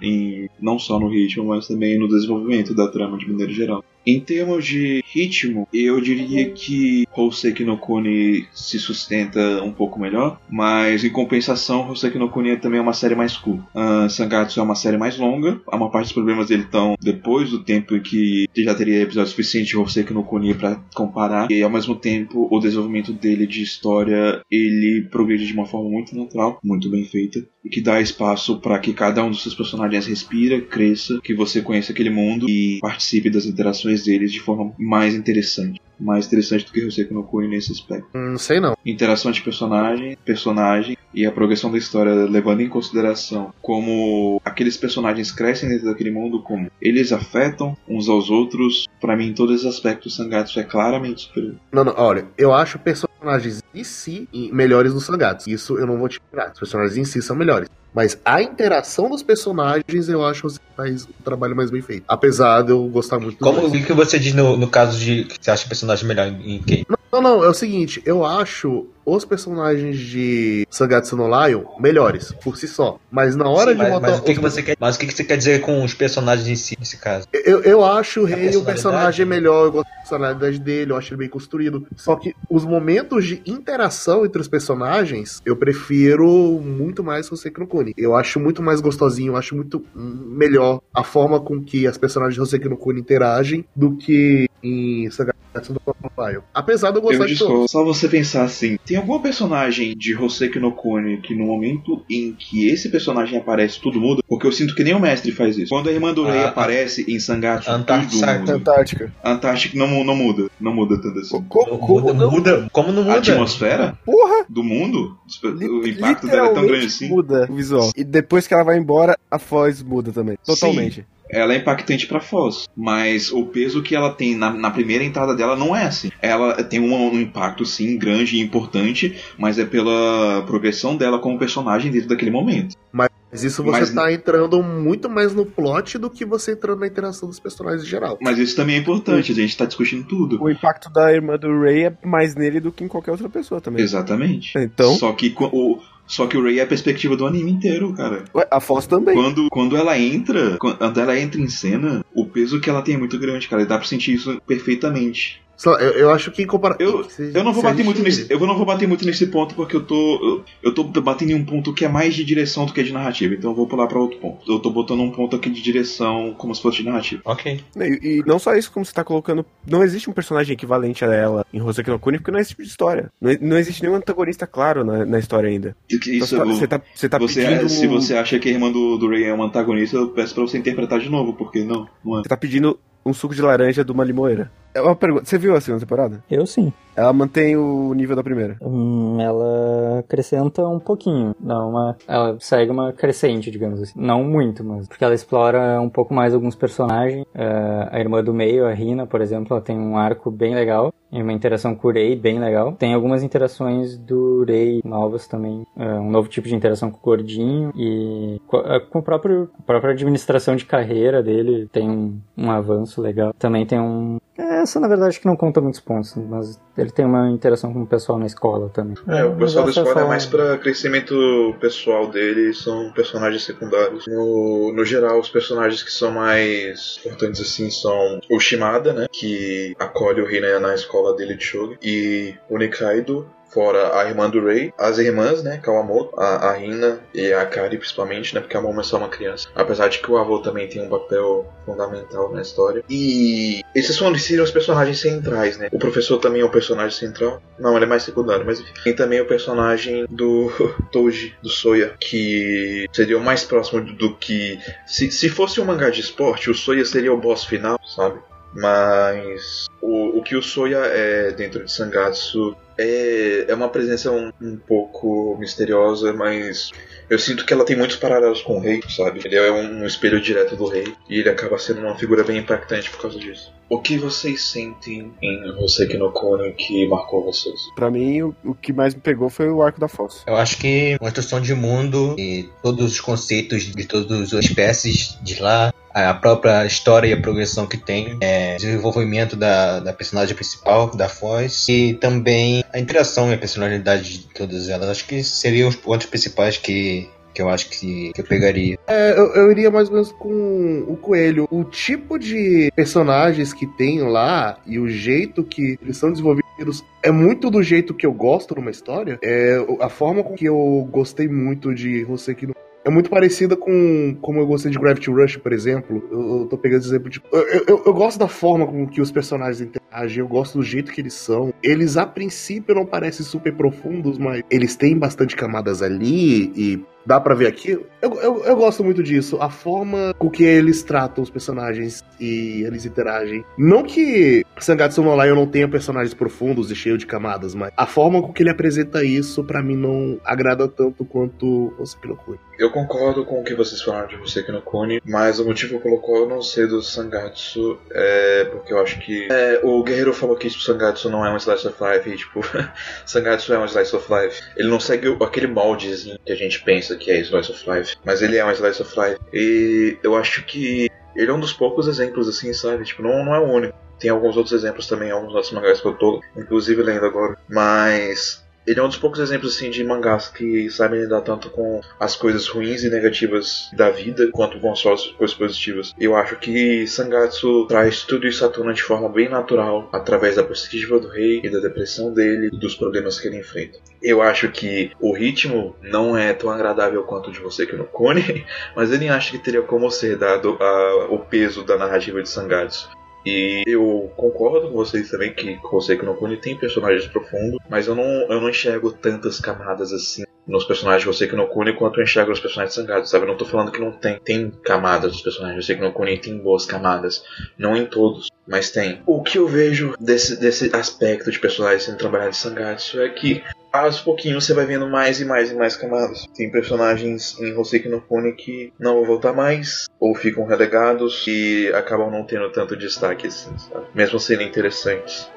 em não só no ritmo, mas também no desenvolvimento da trama de maneira geral. Em termos de ritmo, eu diria que Hoseki no Kuni se sustenta um pouco melhor, mas em compensação, Hoseki no Kuni também é uma série mais curta. Ah, Sangatsu é uma série mais longa, a maior parte dos problemas dele estão depois do tempo em que já teria episódio suficiente de Hoseki no Kuni pra comparar, e ao mesmo tempo o desenvolvimento dele de história, ele progride de uma forma muito natural, muito bem feita, e que dá espaço para que cada um dos seus personagens respira, cresça, que você conheça aquele mundo e participe das interações deles de forma mais interessante. Mais interessante do que Hoseki no Kuni nesse aspecto.
Hum, Não sei não.
Interação de personagem, personagem e a progressão da história levando em consideração como aqueles personagens crescem dentro daquele mundo, como eles afetam uns aos outros. Pra mim, em todos os aspectos, Sangatsu é claramente superior.
Não, não, olha, eu acho personagens em si melhores do Sangatsu. Isso eu não vou te tirar. Os personagens em si são melhores. Mas a interação dos personagens eu acho que faz um trabalho mais bem feito. Apesar de eu gostar muito
Como o que você diz no, no caso de que você acha o personagem melhor em quem?
Não, não, é o seguinte, eu acho os personagens de Sangatsu no Lion melhores, por si só. Mas na hora
Sim,
de
mas,
botar.
mas o que,
os
que você quer? Mas o que, que você quer dizer com os personagens em si, nesse caso?
Eu, eu acho o rei o personagem melhor, eu gosto personalidade dele, eu acho ele bem construído. Só que os momentos de interação entre os personagens, eu prefiro muito mais o Hoseki no Kuni. Eu acho muito mais gostosinho, eu acho muito melhor a forma com que as personagens de Hoseki no Kuni interagem do que em Sangatsu no Lion. Apesar de eu gostar
Eu
de todos.
Só você pensar assim: tem algum personagem de Hoseki no Kuni que no momento em que esse personagem aparece, tudo muda? Porque eu sinto que nem o mestre faz isso. Quando a irmã do rei
Ah,
aparece em Sangatsu,
Antártica,
tudo muda.
Antártica.
Antártica não, não muda. Não muda tanto assim.
Como, como
muda,
não?
muda? Como não
A
muda?
atmosfera
Porra!
do mundo, o impacto dela é tão grande assim.
muda o visual. E depois que ela vai embora, a voz muda também. Totalmente.
Ela é impactante pra Foz, mas o peso que ela tem na, na primeira entrada dela não é assim. Ela tem um, um impacto, sim, grande e importante, mas é pela progressão dela como personagem dentro daquele momento.
Mas isso você
Mas-
tá entrando muito mais no plot do que você entrando na interação dos personagens em geral.
Mas isso também é importante, a gente tá discutindo tudo.
O impacto da irmã do Ray é mais nele do que em qualquer outra pessoa também.
Exatamente.
Então,
Só que o, só que o Ray é a perspectiva do anime inteiro, cara.
ué, a Foz também.
Quando, quando ela entra, quando ela entra em cena, o peso que ela tem é muito grande, cara. E dá pra sentir isso perfeitamente.
Eu, eu acho que em comparação.
Eu, eu não vou bater muito nesse, eu não vou bater muito nesse ponto porque eu tô eu, eu tô batendo em um ponto que é mais de direção do que de narrativa. Então eu vou pular pra outro ponto. Eu tô botando um ponto aqui de direção como se fosse de narrativa.
Ok.
E, e não só isso, como você tá colocando. Não existe um personagem equivalente a ela em Hoseki no Kuni, porque não é esse tipo de história. Não, não existe nenhum antagonista claro na, na história ainda.
Isso
Então, você tá, você tá
você,
pedindo.
se você acha que a irmã do, do Ray é um antagonista, eu peço pra você interpretar de novo, porque não, não é.
Você tá pedindo um suco de laranja de uma limoeira. É uma pergunta. Você viu a segunda temporada?
Eu sim.
Ela mantém o nível da primeira.
Hum, ela acrescenta um pouquinho. Não uma, ela segue uma crescente, digamos assim. Não muito, mas. Porque ela explora um pouco mais alguns personagens. É, a irmã do meio, a Rina, por exemplo, ela tem um arco bem legal. E uma interação com o Rei bem legal. Tem algumas interações do Rei novas também. É, um novo tipo de interação com o Gordinho. E é, com o próprio, a própria administração de carreira dele tem um, um avanço legal. Também tem um. Essa, na verdade, acho que não conta muitos pontos, mas ele tem uma interação com o pessoal na escola também.
É, o pessoal da escola é mais pra crescimento pessoal dele, são personagens secundários. No, no geral, os personagens que são mais importantes assim são o Shimada, né? Que acolhe o Rina na escola dele de Shogun, e o Nikaido. Fora a irmã do Rei, as irmãs, né? Kawamoto, a, a Rina e a Kari, principalmente, né? Porque a Momo é só uma criança. Apesar de que o avô também tem um papel fundamental na história. E esses são, seriam os personagens centrais, né? O professor também é um personagem central. Não, ele é mais secundário, mas enfim. Tem também o personagem do [LAUGHS] Toji, do Soya, que seria o mais próximo do, que. Se, se fosse um mangá de esporte, o Soya seria o boss final, sabe? Mas o, o que o Soya é dentro de Sangatsu é, é uma presença um, um pouco misteriosa, mas eu sinto que ela tem muitos paralelos com o rei, sabe? Ele é um, espelho direto do rei e ele acaba sendo uma figura bem impactante por causa disso. O que vocês sentem em Hoseki no Kono que marcou vocês?
Pra mim, o, o que mais me pegou foi o arco da Foz.
Eu acho que construção de mundo e todos os conceitos de todas as espécies de lá, a própria história e a progressão que tem, é, desenvolvimento da, da personagem principal, da Foz, e também a interação e a personalidade de todas elas. Acho que seriam os pontos principais que, que eu acho que, que eu pegaria.
É, eu, eu iria mais ou menos com o Coelho. O tipo de personagens que tem lá e o jeito que eles são desenvolvidos é muito do jeito que eu gosto numa história. É a forma com que eu gostei muito de Hoseki no é muito parecida com como eu gostei de Gravity Rush, por exemplo. Eu, eu tô pegando esse exemplo de. Eu, eu, eu gosto da forma com que os personagens interagem, eu gosto do jeito que eles são. Eles, a princípio, não parecem super profundos, mas eles têm bastante camadas ali e dá pra ver aquilo. Eu, eu, eu, gosto muito disso. A forma com que eles tratam os personagens e eles interagem. Não que Sangatsu no Lion não tenha personagens profundos e cheios de camadas, mas a forma com que ele apresenta isso, para mim, não agrada tanto quanto o Sekiro
Eu concordo com o que vocês falaram de Hoseki no Kuni, mas o motivo pelo qual eu não sei do Sangatsu é porque eu acho que é, o Guerreiro falou que tipo, Sangatsu não é um slice of life e tipo, [LAUGHS] Sangatsu é um slice of life. Ele não segue aquele moldezinho que a gente pensa que é slice of life, mas ele é um slice of life. E eu acho que ele é um dos poucos exemplos assim, sabe? Tipo, não, não é o único. Tem alguns outros exemplos também, alguns outros mangás que eu tô, inclusive, lendo agora. Mas ele é um dos poucos exemplos assim de mangás que sabem lidar tanto com as coisas ruins e negativas da vida quanto com as coisas positivas. Eu acho que Sangatsu traz tudo isso à tona de forma bem natural através da perspectiva do rei e da depressão dele e dos problemas que ele enfrenta. Eu acho que o ritmo não é tão agradável quanto o de você que no Kone, mas ele acha que teria como ser dado a, o peso da narrativa de Sangatsu. E eu concordo com vocês também que Hoseki no Kuni tem personagens profundos, mas eu não, eu não enxergo tantas camadas assim nos personagens de Hoseki no Kuni quanto eu enxergo nos personagens de Sangatsu, sabe? Eu não tô falando que não tem. Tem camadas dos personagens de Hoseki no Kuni, tem boas camadas. Não em todos, mas tem. O que eu vejo desse, desse aspecto de personagens sendo trabalhados em Sangatsu é que aos pouquinhos você vai vendo mais e mais e mais camadas. Tem personagens em Hoseki no Kuni que não vão voltar mais, ou ficam relegados e acabam não tendo tanto destaque assim, sabe? Mesmo sendo interessantes.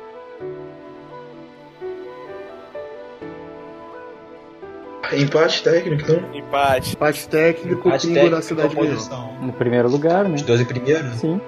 Empate técnico, então?
Empate.
Empate técnico,
Empate técnico,
da cidade
posição?
No primeiro lugar, né?
Os 12 primeiros?
Sim.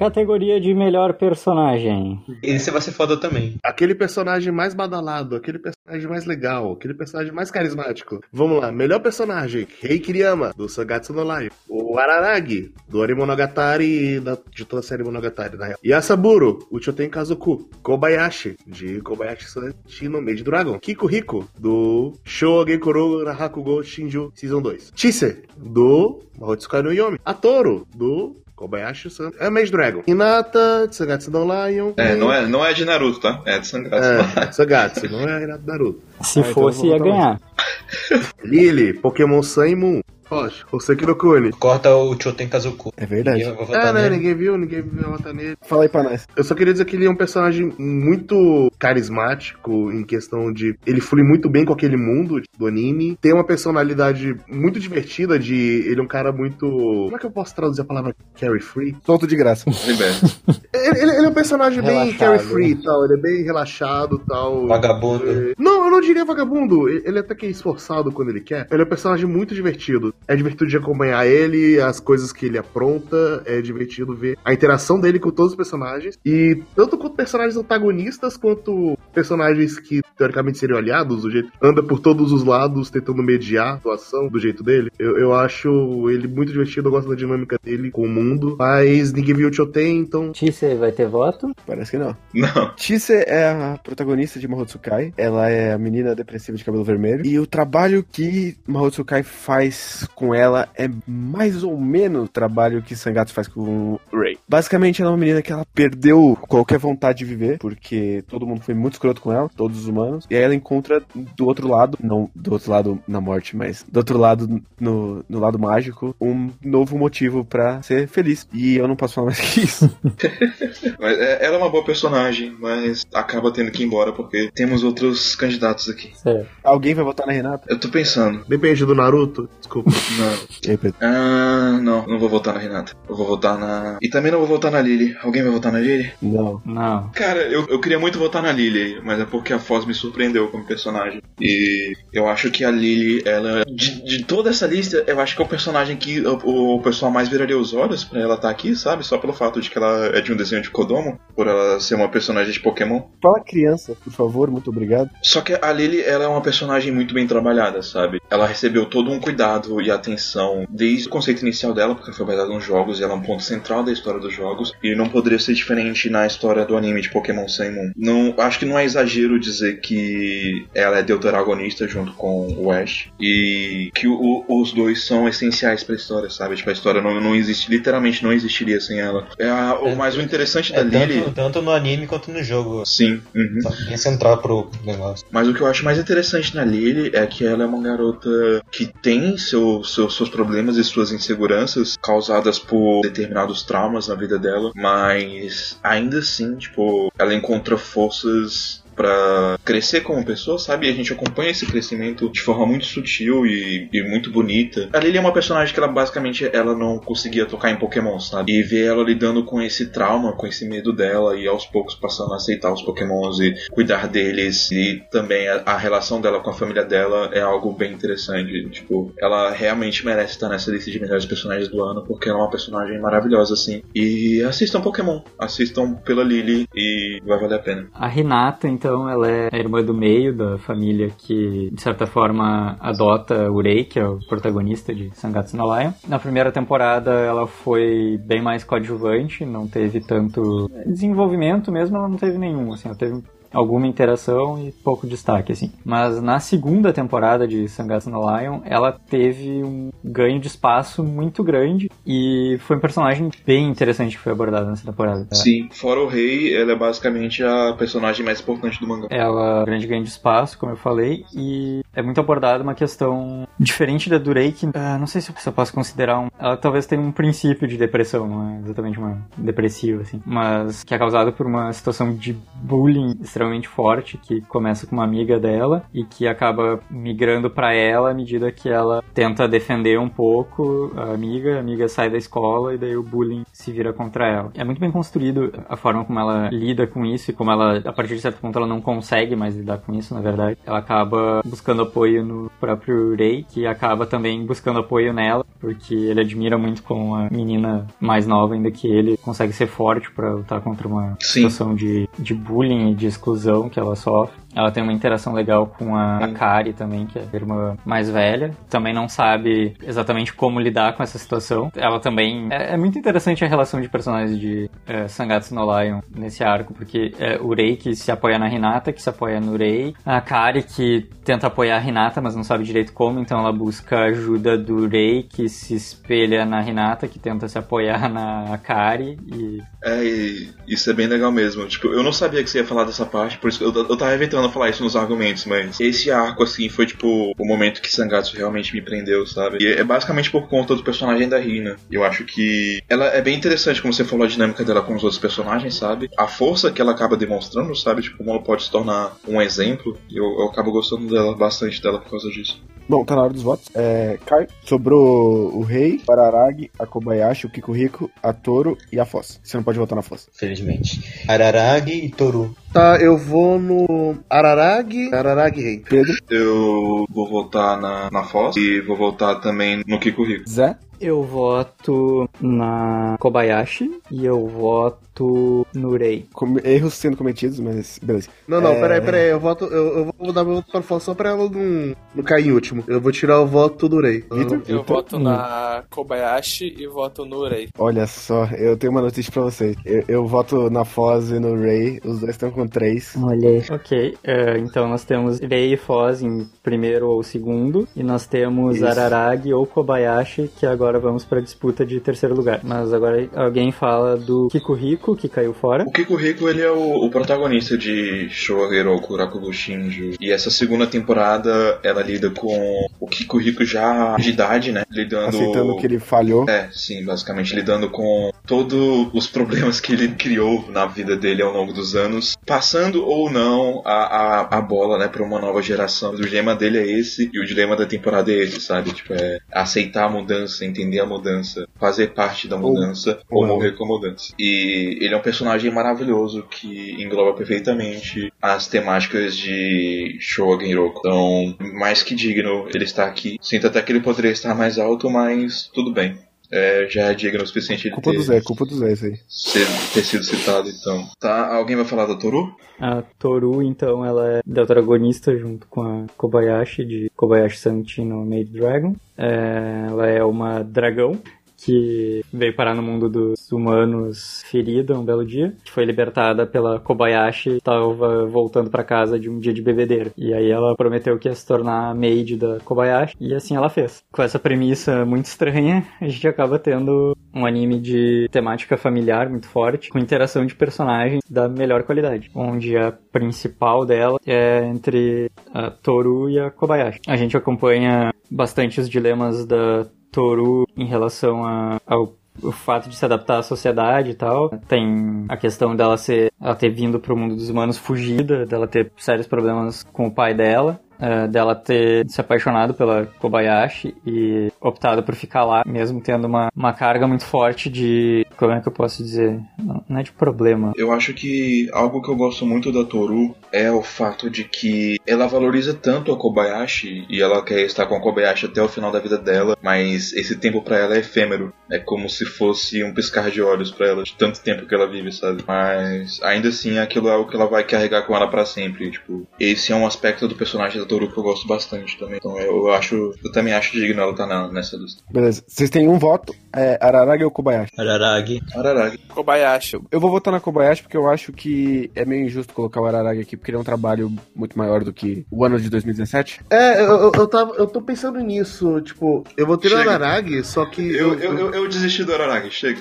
Categoria de melhor personagem.
Esse vai ser foda também.
Aquele personagem mais badalado, aquele personagem mais legal, aquele personagem mais carismático. Vamos lá, melhor personagem: Rei Kiriyama, do Sagatsu no Life. O Araragi, do Ori Monogatari, da, de toda a série Monogatari, na real. Yasaburo, o Choten Kazoku. Kobayashi, de Kobayashi Sanchi no Made Dragon. Kiko Riko, do Shogekuro Rahakugo Shinju Season 2. Chise, do Mahotsukai no Yomi. Atoro, do Kobayashi-san. É Mage Dragon. Hinata, Tsugatsu no Lion.
É,
e-
não é, não é de Naruto, tá? É de Sangatsu.
É, Sagatsu, [LAUGHS] não é Hinata Naruto.
Se
Ah, então
fosse,
vou
ia ganhar. [LAUGHS]
Lily, Pokémon Sun e Moon. Poxa, Hoseki no Kune.
Corta o Choten Kazuku.
É verdade.
Ah, né?
nele.
Ninguém viu, ninguém viu votar nele.
Fala aí pra nós.
Eu só queria dizer que ele é um personagem muito carismático em questão de. Ele flui muito bem com aquele mundo do anime. Tem uma personalidade muito divertida de. Ele é um cara muito. Como é que eu posso traduzir a palavra carefree?
Solto de graça. [LAUGHS]
Ele, ele- ele é um personagem bem
Relaxado,
carefree e tal. Ele é bem relaxado e tal.
Vagabundo.
É, Não, eu não diria vagabundo. Ele até que é esforçado quando ele quer. Ele é um personagem muito divertido. É divertido de acompanhar ele, as coisas que ele apronta. É divertido ver a interação dele com todos os personagens. E tanto com personagens antagonistas quanto personagens que teoricamente seriam aliados, do jeito anda por todos os lados tentando mediar a atuação do jeito dele. Eu, eu acho ele muito divertido, eu gosto da dinâmica dele com o mundo. Mas ninguém viu o Choten, então.
Tisse vai ter voto?
Parece que não.
Não.
Chise é a protagonista de Mahotsukai. Ela é a menina depressiva de cabelo vermelho. E o trabalho que Mahotsukai faz com ela é mais ou menos o trabalho que Sangatsu faz com o Rei. Basicamente, ela é uma menina que ela perdeu qualquer vontade de viver, porque todo mundo foi muito escroto com ela, todos os humanos. E aí ela encontra do outro lado, não do outro lado na morte, mas do outro lado, no, no lado mágico, um novo motivo pra ser feliz. E eu não posso falar mais que isso. [LAUGHS]
Mas é- ela é uma boa personagem, mas acaba tendo que ir embora porque temos outros candidatos aqui.
Certo.
Alguém vai votar na Renata?
Eu tô pensando.
Depende do Naruto. Desculpa.
Não.
E aí, Pedro?
Ah, não. Não vou votar na Renata. Eu vou votar na. E também não vou votar na Lily. Alguém vai votar na Lily?
Não.
Não.
Cara, eu, eu queria muito votar na Lily, mas é porque a Foz me surpreendeu como personagem. E eu acho que a Lily, ela. De, de toda essa lista, eu acho que é o personagem que o, o pessoal mais viraria os olhos pra ela estar aqui, sabe? Só pelo fato de que ela é de um desenho de Kodomo, por ela ser uma personagem de Pokémon.
Fala criança, por favor, muito obrigado.
Só que a Lily, ela é uma personagem muito bem trabalhada, sabe? Ela recebeu todo um cuidado e atenção desde o conceito inicial dela, porque foi baseado nos jogos e ela é um ponto central da história dos jogos. E não poderia ser diferente na história do anime de Pokémon Sun Moon. Não, acho que não é exagero dizer que ela é deuteragonista junto com o Ash e que o- os dois são essenciais pra história, sabe? Tipo, a história não, não existe, literalmente não existiria sem ela. É a- o, mas o interessante da
É
Lily.
tanto, tanto no anime quanto no jogo.
Sim, uhum.
Bem central pro negócio.
Mas o que eu acho mais interessante na Lily é que ela é uma garota que tem seu, seu- seus problemas e suas inseguranças causadas por determinados traumas na vida dela, mas ainda assim, tipo, ela encontra forças pra crescer como pessoa, sabe? E a gente acompanha esse crescimento de forma muito sutil e, e muito bonita. A Lily é uma personagem que ela basicamente ela não conseguia tocar em Pokémon, sabe? E ver ela lidando com esse trauma, com esse medo dela e aos poucos passando a aceitar os Pokémons e cuidar deles e também a, a relação dela com a família dela é algo bem interessante. Tipo, ela realmente merece estar nessa lista de melhores personagens do ano porque ela é uma personagem maravilhosa assim. E assistam Pokémon, assistam pela Lily e vai valer a pena.
A Renata, então, ela é a irmã do meio da família que, de certa forma, adota o Rei, que é o protagonista de Sangatsu no Lion. Na primeira temporada, ela foi bem mais coadjuvante, não teve tanto desenvolvimento mesmo, ela não teve nenhum, assim, ela teve alguma interação e pouco destaque, assim. Mas na segunda temporada de Sangatsu no Lion, ela teve um ganho de espaço muito grande e foi um personagem bem interessante que foi abordado nessa temporada.
Sim, fora o rei, ela é basicamente a personagem mais importante do mangá.
Ela é grande ganho de espaço, como eu falei, e é muito abordada uma questão diferente da Durei, que ah, não sei se eu posso considerar um. Ela talvez tenha um princípio de depressão, não é exatamente uma depressiva, assim, mas que é causada por uma situação de bullying extremamente forte que começa com uma amiga dela e que acaba migrando para ela à medida que ela tenta defender um pouco a amiga, a amiga sai da escola e daí o bullying se vira contra ela. É muito bem construído a forma como ela lida com isso e como ela, a partir de certo ponto, ela não consegue mais lidar com isso, na verdade. Ela acaba buscando apoio no próprio Rei, que acaba também buscando apoio nela, porque ele admira muito como a menina mais nova ainda que ele consegue ser forte para lutar contra uma
Sim.
situação de, de bullying e de exclusão que ela sofre. Ela tem uma interação legal com a, a Kari também, que é a irmã mais velha. Também não sabe exatamente como lidar com essa situação. Ela também. É, é muito interessante a relação de personagens de é, Sangatsu no Lion nesse arco, porque é o Rei que se apoia na Hinata, que se apoia no Rei. A Kari que tenta apoiar a Hinata, mas não sabe direito como, então ela busca ajuda do Rei, que se espelha na Hinata, que tenta se apoiar na Kari. E
É, e isso é bem legal mesmo. Tipo, eu não sabia que você ia falar dessa parte, por isso que eu, eu tava evitando falar isso nos argumentos, mas esse arco, assim, foi tipo o momento que Sangatsu realmente me prendeu, sabe? E é basicamente por conta do personagem da Rina. Eu acho que ela é bem interessante, como você falou, a dinâmica dela com os outros personagens, sabe? A força que ela acaba demonstrando, sabe? Tipo, como ela pode se tornar um exemplo. E eu, eu acabo gostando dela, bastante dela por causa disso.
Bom, tá na hora dos votos. É, Kai, sobrou o Rei, o Araragi, a Kobayashi, o Kikuhiko, a Toro e a Foz. Você não pode votar na Foz.
Felizmente. Araragi e Toru.
Tá, eu vou no Araragi, Araragi Rei.
Pedro,
Eu vou votar na, na Foz e vou votar também no Kiko Rico.
Zé,
Eu voto na Kobayashi e eu voto no Rei.
com- erros sendo cometidos, mas beleza.
Não, não,
É.
peraí, peraí, eu voto, eu, eu vou dar meu voto para Foz só pra ela não, não cair em último. Eu vou tirar o voto do Rei.
Vitor?
Eu voto na Kobayashi e voto no Rei.
Olha só, eu tenho uma notícia pra vocês. Eu, eu voto na Foz e no Ray, os dois estão com três.
Olha aí. Ok, é, então nós temos Rei e Foz em primeiro ou segundo, e nós temos
Isso.
Araragi ou Kobayashi, que agora vamos pra disputa de terceiro lugar. Mas agora alguém fala do Kikuhiko, que caiu fora.
O Kiko Rico, ele é o, o protagonista de Showa Heroku Rakugo Shinju. E essa segunda temporada, ela lida com o Kiko Rico já de idade, né? Lidando...
Aceitando que ele falhou.
É, sim, basicamente lidando com todos os problemas que ele criou na vida dele ao longo dos anos, passando ou não a, a, a bola, né, pra uma nova geração. O dilema dele é esse, e o dilema da temporada é esse, sabe? Tipo, é aceitar a mudança, entender a mudança, fazer parte da mudança, ou,
ou
morrer com a mudança. E ele é um personagem maravilhoso que engloba perfeitamente as temáticas de Showa Genroku. Então, mais que digno ele estar aqui. Sinto até que ele poderia estar mais alto, mas tudo bem. É, já é digno o suficiente ele
Culpa
ter,
do Zé, culpa do Zé isso aí.
ser- ter sido citado, então. Tá, alguém vai falar da Toru?
A Toru, então, ela é protagonista junto com a Kobayashi, de Kobayashi Santino Maid Dragon. É, ela é uma dragão que veio parar no mundo dos humanos ferida um belo dia, que foi libertada pela Kobayashi, estava voltando para casa de um dia de bebedeira. E aí ela prometeu que ia se tornar maid da Kobayashi, e assim ela fez. Com essa premissa muito estranha, a gente acaba tendo um anime de temática familiar muito forte, com interação de personagens da melhor qualidade, onde a principal dela é entre a Toru e a Kobayashi. A gente acompanha bastante os dilemas da Toru em relação a- ao o fato de se adaptar à sociedade e tal. Tem a questão dela ser ela ter vindo pro mundo dos humanos fugida, dela ter sérios problemas com o pai dela. Eh, dela ter se apaixonado pela Kobayashi e optado por ficar lá, mesmo tendo uma, uma carga muito forte de. Como é que eu posso dizer? Não, não é de problema.
Eu acho que algo que eu gosto muito da Toru é o fato de que ela valoriza tanto a Kobayashi e ela quer estar com a Kobayashi até o final da vida dela, mas esse tempo pra ela é efêmero. É como se fosse um piscar de olhos pra ela, de tanto tempo que ela vive, sabe? Mas ainda assim aquilo é algo que ela vai carregar com ela pra sempre. Tipo, esse é um aspecto do personagem da Toru que eu gosto bastante também. Então eu acho, eu também acho digno ela estar na, nessa lista.
Beleza. Vocês têm um voto, é Araragi ou Kobayashi?
Araragi.
Araragi.
Kobayashi.
Eu vou votar na Kobayashi porque eu acho que é meio injusto colocar o Araragi aqui, porque ele é um trabalho muito maior do que o ano de 2017.
É, eu, eu, eu, tava, eu tô pensando nisso, tipo, eu vou ter o. Araragi, só que.
Eu, eu, eu, eu desisti do Araragi, chega.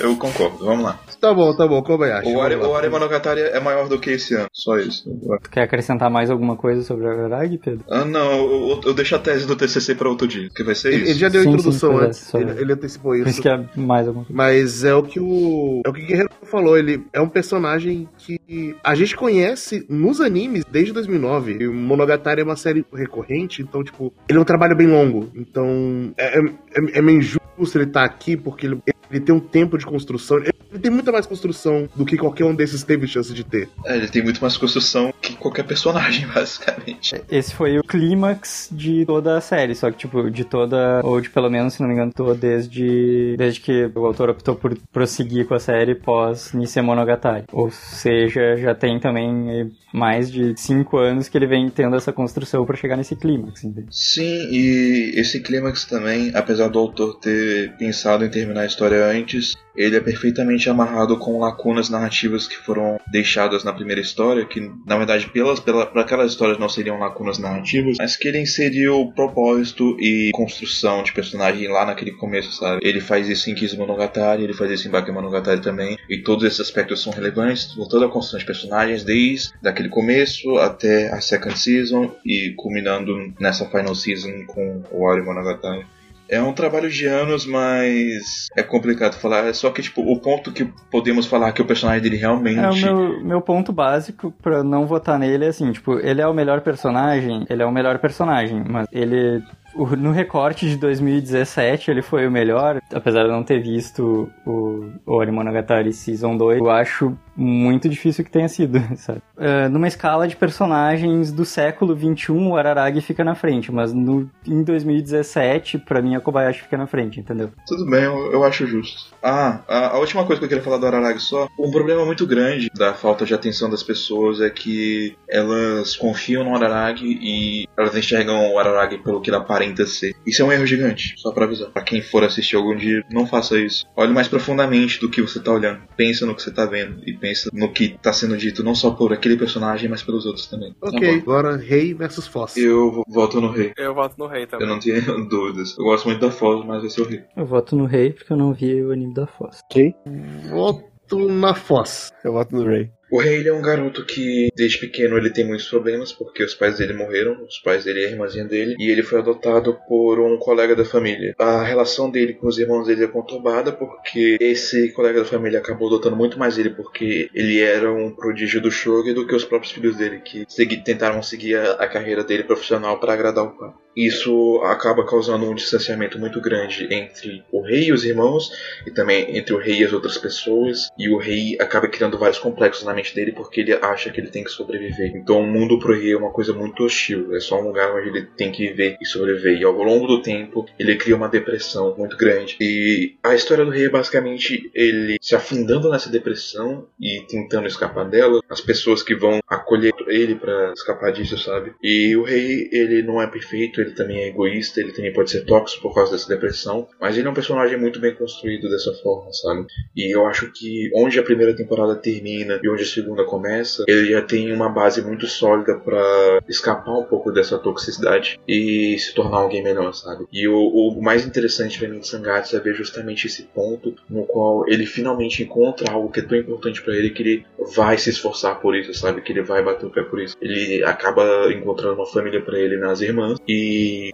Eu concordo, vamos lá.
Tá bom, tá bom, Kobayashi.
O Are, o Are Monogatari é maior do que esse ano, só isso.
Tu quer acrescentar mais alguma coisa sobre o Araragi, Pedro?
Ah, não, eu, eu- deixo a tese do TCC pra outro dia, que vai ser
Ele,
isso.
ele já deu a
Sim,
introdução
sim,
antes,
só-
ele, ele antecipou isso.
isso que é mais alguma coisa.
Mas é o que o. É o que o Guerreiro falou. Ele é um personagem que a gente conhece nos animes desde 2009. E o Monogatari é uma série recorrente, então, tipo, ele é um trabalho bem longo. Então, é, é, é meio injusto ele estar aqui, porque ele, ele tem um tempo de construção. Ele, ele tem muita mais construção do que qualquer um desses teve chance de ter.
É, ele tem muito mais construção que qualquer personagem, [LAUGHS] basicamente.
Esse foi o clímax de toda a série, só que, tipo, de toda, ou de pelo menos, se não me engano, tô desde, desde que o autor optou por prosseguir com a série pós Nisei Monogatari. Ou seja, já tem também mais de cinco anos que ele vem tendo essa construção pra chegar nesse clímax, entende?
Sim, e esse clímax também, apesar do autor ter pensado em terminar a história antes, ele é perfeitamente amarrado com lacunas narrativas que foram deixadas na primeira história, que na verdade pelas pela, para aquelas histórias não seriam lacunas narrativas, mas que ele inseriu propósito e construção de personagem lá naquele começo, sabe? Ele faz isso em Kizu Monogatari, ele faz isso em Bakemonogatari também, e todos esses aspectos são relevantes toda a construção de personagens, desde daquele começo até a second season e culminando nessa final season com o Ori Monogatari. É um trabalho de anos, mas é complicado falar. Só que, tipo, o ponto que podemos falar que o personagem dele realmente.
É, o meu, meu ponto básico pra não votar nele é assim, tipo, ele é o melhor personagem, ele é o melhor personagem, mas ele... No recorte de 2017 ele foi o melhor, apesar de eu não ter visto o, o Monogatari Season 2, eu acho muito difícil que tenha sido, [LAUGHS] sabe? É, numa escala de personagens do século 21, o Araragi fica na frente, mas no, em 2017, pra mim, a Kobayashi fica na frente, entendeu?
Tudo bem, eu, eu acho justo. Ah, a, a última coisa que eu queria falar do Araragi só. Um problema muito grande da falta de atenção das pessoas é que elas confiam no Araragi e elas enxergam o Araragi pelo que ele aparenta ser. Isso é um erro gigante, só pra avisar. Pra quem for assistir algum dia, não faça isso. Olhe mais profundamente do que você tá olhando. Pensa no que você tá vendo e pensa no que tá sendo dito, não só por aquele personagem, mas pelos outros também. Tá
Ok,
bom.
agora Rei versus Foss.
Eu vo- voto no rei.
Eu voto no rei também.
Eu não tenho [LAUGHS] dúvidas. Eu gosto muito da Foz, mas vai ser o rei.
Eu voto no Rei porque eu não vi o anime da Foz.
Ok?
Voto na Foss.
Eu voto no Ray.
O rei é um garoto que, desde pequeno, ele tem muitos problemas, porque os pais dele morreram, os pais dele e a irmãzinha dele, e ele foi adotado por um colega da família. A relação dele com os irmãos dele é conturbada, porque esse colega da família acabou adotando muito mais ele, porque ele era um prodígio do shogi do que os próprios filhos dele, que segui- tentaram seguir a, a carreira dele profissional para agradar o pai. Isso acaba causando um distanciamento muito grande entre o rei e os irmãos, e também entre o rei e as outras pessoas, e o rei acaba criando vários complexos na mente dele porque ele acha que ele tem que sobreviver. Então o mundo pro rei é uma coisa muito hostil, é só um lugar onde ele tem que viver e sobreviver. E ao longo do tempo ele cria uma depressão muito grande. E a história do rei é basicamente ele se afundando nessa depressão e tentando escapar dela, as pessoas que vão acolher ele para escapar disso, sabe? E o rei, ele não é perfeito, ele também é egoísta, ele também pode ser tóxico por causa dessa depressão, mas ele é um personagem muito bem construído dessa forma, sabe? E eu acho que onde a primeira temporada termina e onde a segunda começa, ele já tem uma base muito sólida para escapar um pouco dessa toxicidade e se tornar alguém melhor, sabe? E o, o mais interessante pra mim de Sangatsu é ver justamente esse ponto no qual ele finalmente encontra algo que é tão importante pra ele que ele vai se esforçar por isso, sabe? Que ele vai bater o pé por isso. Ele acaba encontrando uma família pra ele nas irmãs e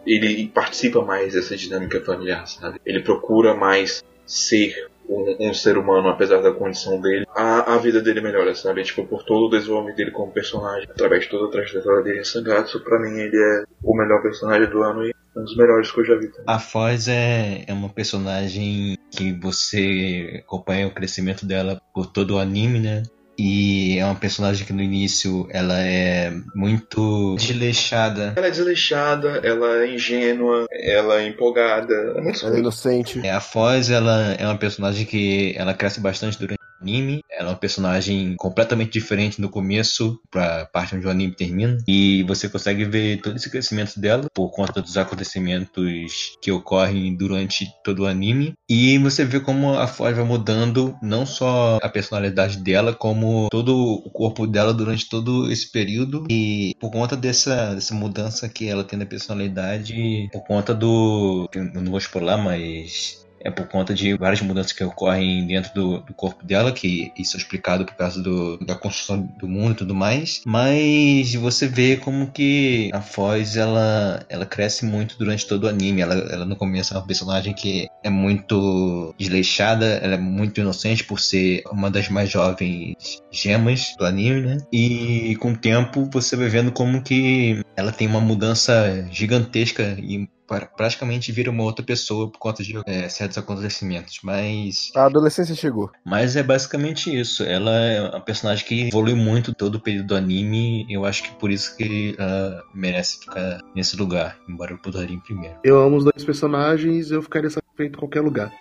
ele participa mais dessa dinâmica familiar, sabe? Ele procura mais ser um, um ser humano, apesar da condição dele, a, a vida dele melhora, sabe? Tipo, por todo o desenvolvimento dele como personagem, através de toda a trajetória dele em Sangatsu, pra mim ele é o melhor personagem do ano e um dos melhores que eu já vi. também.
A Foz é, é uma personagem que você acompanha o crescimento dela por todo o anime, né? E é uma personagem que no início ela é muito desleixada.
Ela é desleixada, ela é ingênua, ela é empolgada, é muito
Ela é inocente.
É, A Foz ela é uma personagem que ela cresce bastante durante anime. Ela é uma personagem completamente diferente no começo pra parte onde o anime termina. E você consegue ver todo esse crescimento dela por conta dos acontecimentos que ocorrem durante todo o anime. E você vê como a Foz vai mudando não só a personalidade dela, como todo o corpo dela durante todo esse período. E por conta dessa, dessa mudança que ela tem na personalidade, por conta do. Eu não vou spoiler, mas é por conta de várias mudanças que ocorrem dentro do, do corpo dela, que isso é explicado por causa do, da construção do mundo e tudo mais. Mas você vê como que a Foz ela, ela cresce muito durante todo o anime. Ela, ela no começo é uma personagem que é muito desleixada, ela é muito inocente por ser uma das mais jovens gemas do anime, né? E com o tempo você vai vendo como que ela tem uma mudança gigantesca e praticamente vira uma outra pessoa por conta de é, certos acontecimentos. Mas,
A adolescência chegou.
mas é basicamente isso. Ela é uma personagem que evolui muito todo o período do anime. Eu acho que por isso que ela merece ficar nesse lugar, embora eu poderia em primeiro.
Eu amo os dois personagens, eu ficaria satisfeito em qualquer lugar.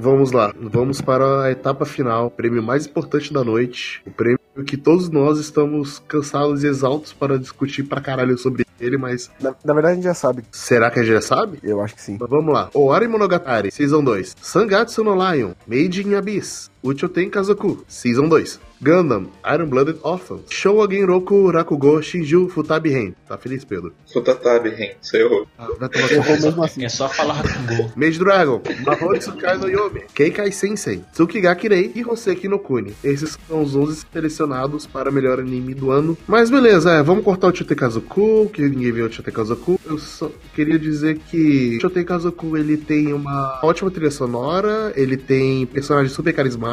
Vamos lá, vamos para a etapa final, o prêmio mais importante da noite, o prêmio que todos nós estamos cansados e exaltos para discutir pra caralho sobre ele, mas
Na, na verdade, a gente já sabe.
será que a gente já sabe?
Eu acho que sim.
Mas vamos lá. Owari Monogatari, Season 2. Sangatsu no Lion, Made in Abyss. Uchoten Kazoku, Season 2. Gundam, Iron Blooded Orphans. Shougen Roku Rakugo Shinju Futabi Ren. Tá feliz, Pedro?
Futatabe, Ren. Eu
Vai tomar
Eu vou mesmo assim.
É só falar Hakugo.
Mage Dragon, Mahou Tsukai no Yomi, Keikai Sensei, Tsukigakirei e Hoseki no Kuni. Esses são os 11 selecionados para melhor anime do ano. Mas beleza, é, vamos cortar o Chotei Kazoku, que ninguém viu o Chotei Kazoku. Eu só queria dizer que o Chotei Kazoku ele tem uma ótima trilha sonora, ele tem personagens super carismáticos,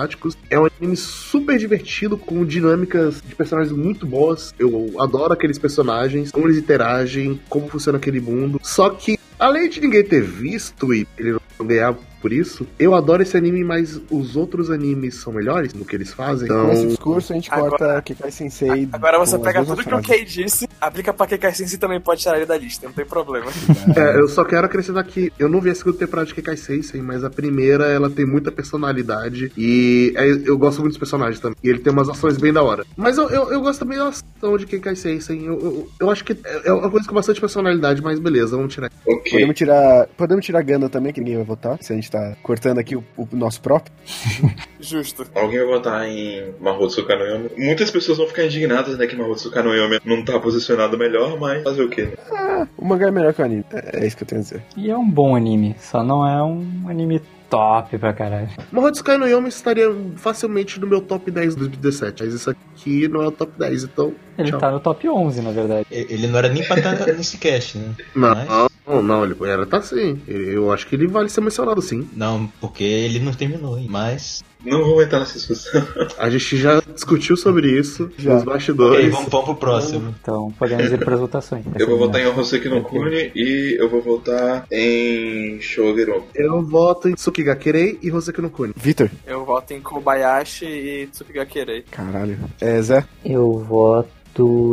é um anime super divertido, com dinâmicas de personagens muito boas. Eu adoro aqueles personagens, como eles interagem, como funciona aquele mundo. Só que Além de ninguém ter visto e ele não ganhar por isso, eu adoro esse anime, mas os outros animes são melhores no que eles fazem.
Com esse
Então,
discurso, a gente
Agora-
corta Kekai Sensei.
Agora você pega tudo que o. Kei disse, aplica pra Kekai Sensei também pode tirar ele da lista, não tem problema. [LAUGHS]
é, eu só quero acrescentar que eu não vi a segunda temporada de Kekai Sensei, mas a primeira ela tem muita personalidade e é, eu gosto muito dos personagens também. E ele tem umas ações bem da hora. Mas eu, eu, eu gosto também da ação de Kekai Sensei. Eu, eu, eu acho que é uma coisa com bastante personalidade, mas beleza, vamos tirar.
Ok.
Podemos tirar, podemos tirar Ganda também, que ninguém vai votar. Se a gente tá cortando aqui o, o nosso próprio. [LAUGHS]
Justo.
Alguém vai votar em Mahotsuka no Yomi? Muitas pessoas vão ficar indignadas, né, que Mahotsuka no Yomi não tá posicionado melhor, mas fazer o quê, né?
O mangá é melhor que o anime. É, é isso que eu tenho a dizer.
E é um bom anime, só não é um anime top pra caralho.
Mahotsukai no Yomi estaria facilmente no meu top 10 de 2017, mas isso aqui não é o top 10, então.
Ele
Tchau.
tá no top 11, na verdade.
Ele não era nem pra estar [LAUGHS] nesse cast, né?
Não,
Mas-
não, não, ele era tá sim. Eu acho que ele vale ser mencionado sim.
Não, porque ele não terminou, hein? mas.
Não vou entrar nessa discussão. [LAUGHS]
A gente já discutiu sobre isso
Já.
nos
Ok,
bastidores.
vamos, vamos pro próximo.
Então podemos ir pras votações.
Eu vou votar em Hoseki no Kuni e eu vou votar em Shogeru.
Eu voto em Tsukigakirei e Hoseki no Kuni.
Vitor.
Eu voto em Kobayashi e Tsukigakirei.
Caralho. É, Zé.
Eu voto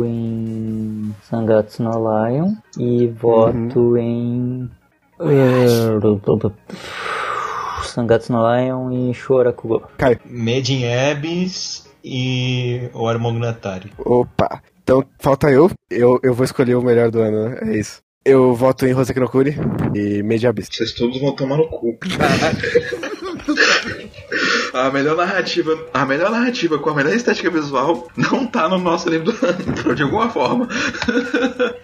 em Sangatsu no Lion e voto em. Sangatsu no Lion e Shorakugo.
Made in Abyss e o Armognatari.
Opa. Então, falta eu. eu. Eu vou escolher o melhor do ano, né? É isso. Eu voto em Hoseki no e Media Abyss.
Vocês todos vão tomar no cu. [LAUGHS] A melhor narrativa, a melhor narrativa com a melhor estética visual não tá no nosso livro do ano, de alguma forma.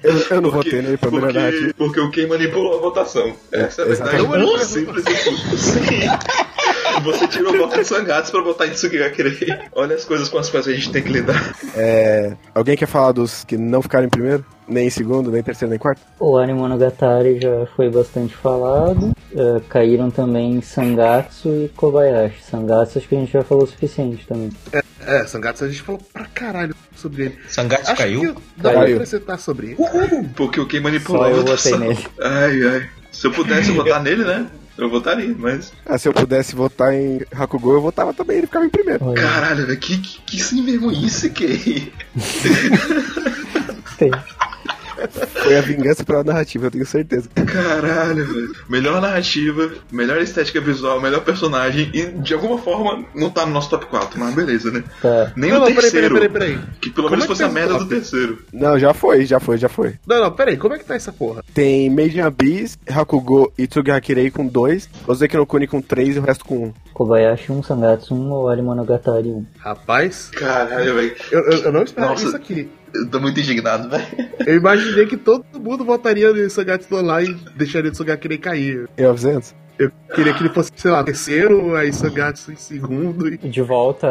Eu, eu não
Porque-
votei nele pra melhor
porque,
narrativa.
porque o Quem manipulou a votação. Essa é a verdade.
Exatamente.
É simples e justa. Você tirou voto de Sangatsu pra votar em Tsukigakirei. Olha as coisas com as quais a gente tem que lidar.
É, alguém quer falar dos que não ficaram em primeiro? Nem em segundo, nem em terceiro, nem em quarto?
O Anime Monogatari já foi bastante falado. É, caíram também Sangatsu e Kobayashi. Sangatsu acho que a gente já falou o suficiente também.
É, Sangatsu a gente falou pra caralho sobre ele.
Sangatsu
Acho
caiu?
que dá pra
Caiu.
acrescentar sobre ele.
Porque o Quem manipulou
Só eu votei nele. [LAUGHS]
Ai, ai. Se eu pudesse votar nele, né? Eu votaria, mas.
Ah, se eu pudesse votar em Hakugo, eu votava também, ele ficava em primeiro.
Olha,
Caralho, velho, que, que, que sem vergonhice que
tem.
Foi a vingança pela narrativa, eu tenho certeza.
Caralho, velho. Melhor narrativa, melhor estética visual, melhor personagem e de alguma forma não tá no nosso top 4, mas beleza, né?
Tá.
Nem
Não,
o
não, peraí,
terceiro.
peraí, peraí, peraí.
Que pelo
Como
menos
é que
fosse a
tá
merda
esse
do
top?
terceiro.
Não, já foi, já foi, já foi.
Não, não, peraí, como é que tá essa porra?
Tem Made in Abyss, Hakugo e Tsugahakirei com 2, Ozeki no Kuni com 3 e o resto com 1. Um.
Kobayashi 1, Sangatsu 1, Owari Monogatari 1.
Rapaz,
Caralho, velho.
eu, eu, eu não esperava
Nossa.
isso aqui.
Eu tô muito indignado, velho.
Eu imaginei que todo mundo votaria no Sangatsu Online e deixaria o Sugakirei cair.
E 900?
Eu queria que ele fosse, sei lá, terceiro, aí Sangatsu em segundo. E...
De volta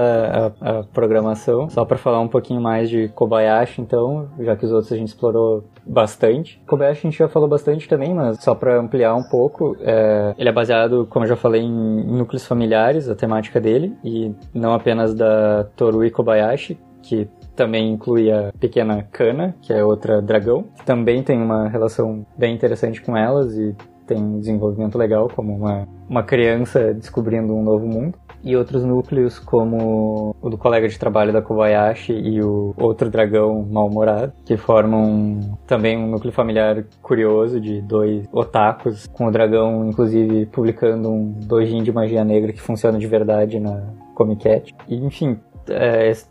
à, à programação, só pra falar um pouquinho mais de Kobayashi, então, já que os outros a gente explorou bastante. Kobayashi a gente já falou bastante também, mas só pra ampliar um pouco, é, ele é baseado, como eu já falei, em núcleos familiares, a temática dele, e não apenas da Torui Kobayashi, que também inclui a pequena Kana, que é outra dragão, que também tem uma relação bem interessante com elas e tem um desenvolvimento legal, como uma, uma criança descobrindo um novo mundo. E outros núcleos, como o do colega de trabalho da Kobayashi e o outro dragão mal-humorado, que formam também um núcleo familiar curioso de dois otakus, com o dragão, inclusive, publicando um dojin de magia negra que funciona de verdade na Comic Cat. E, enfim,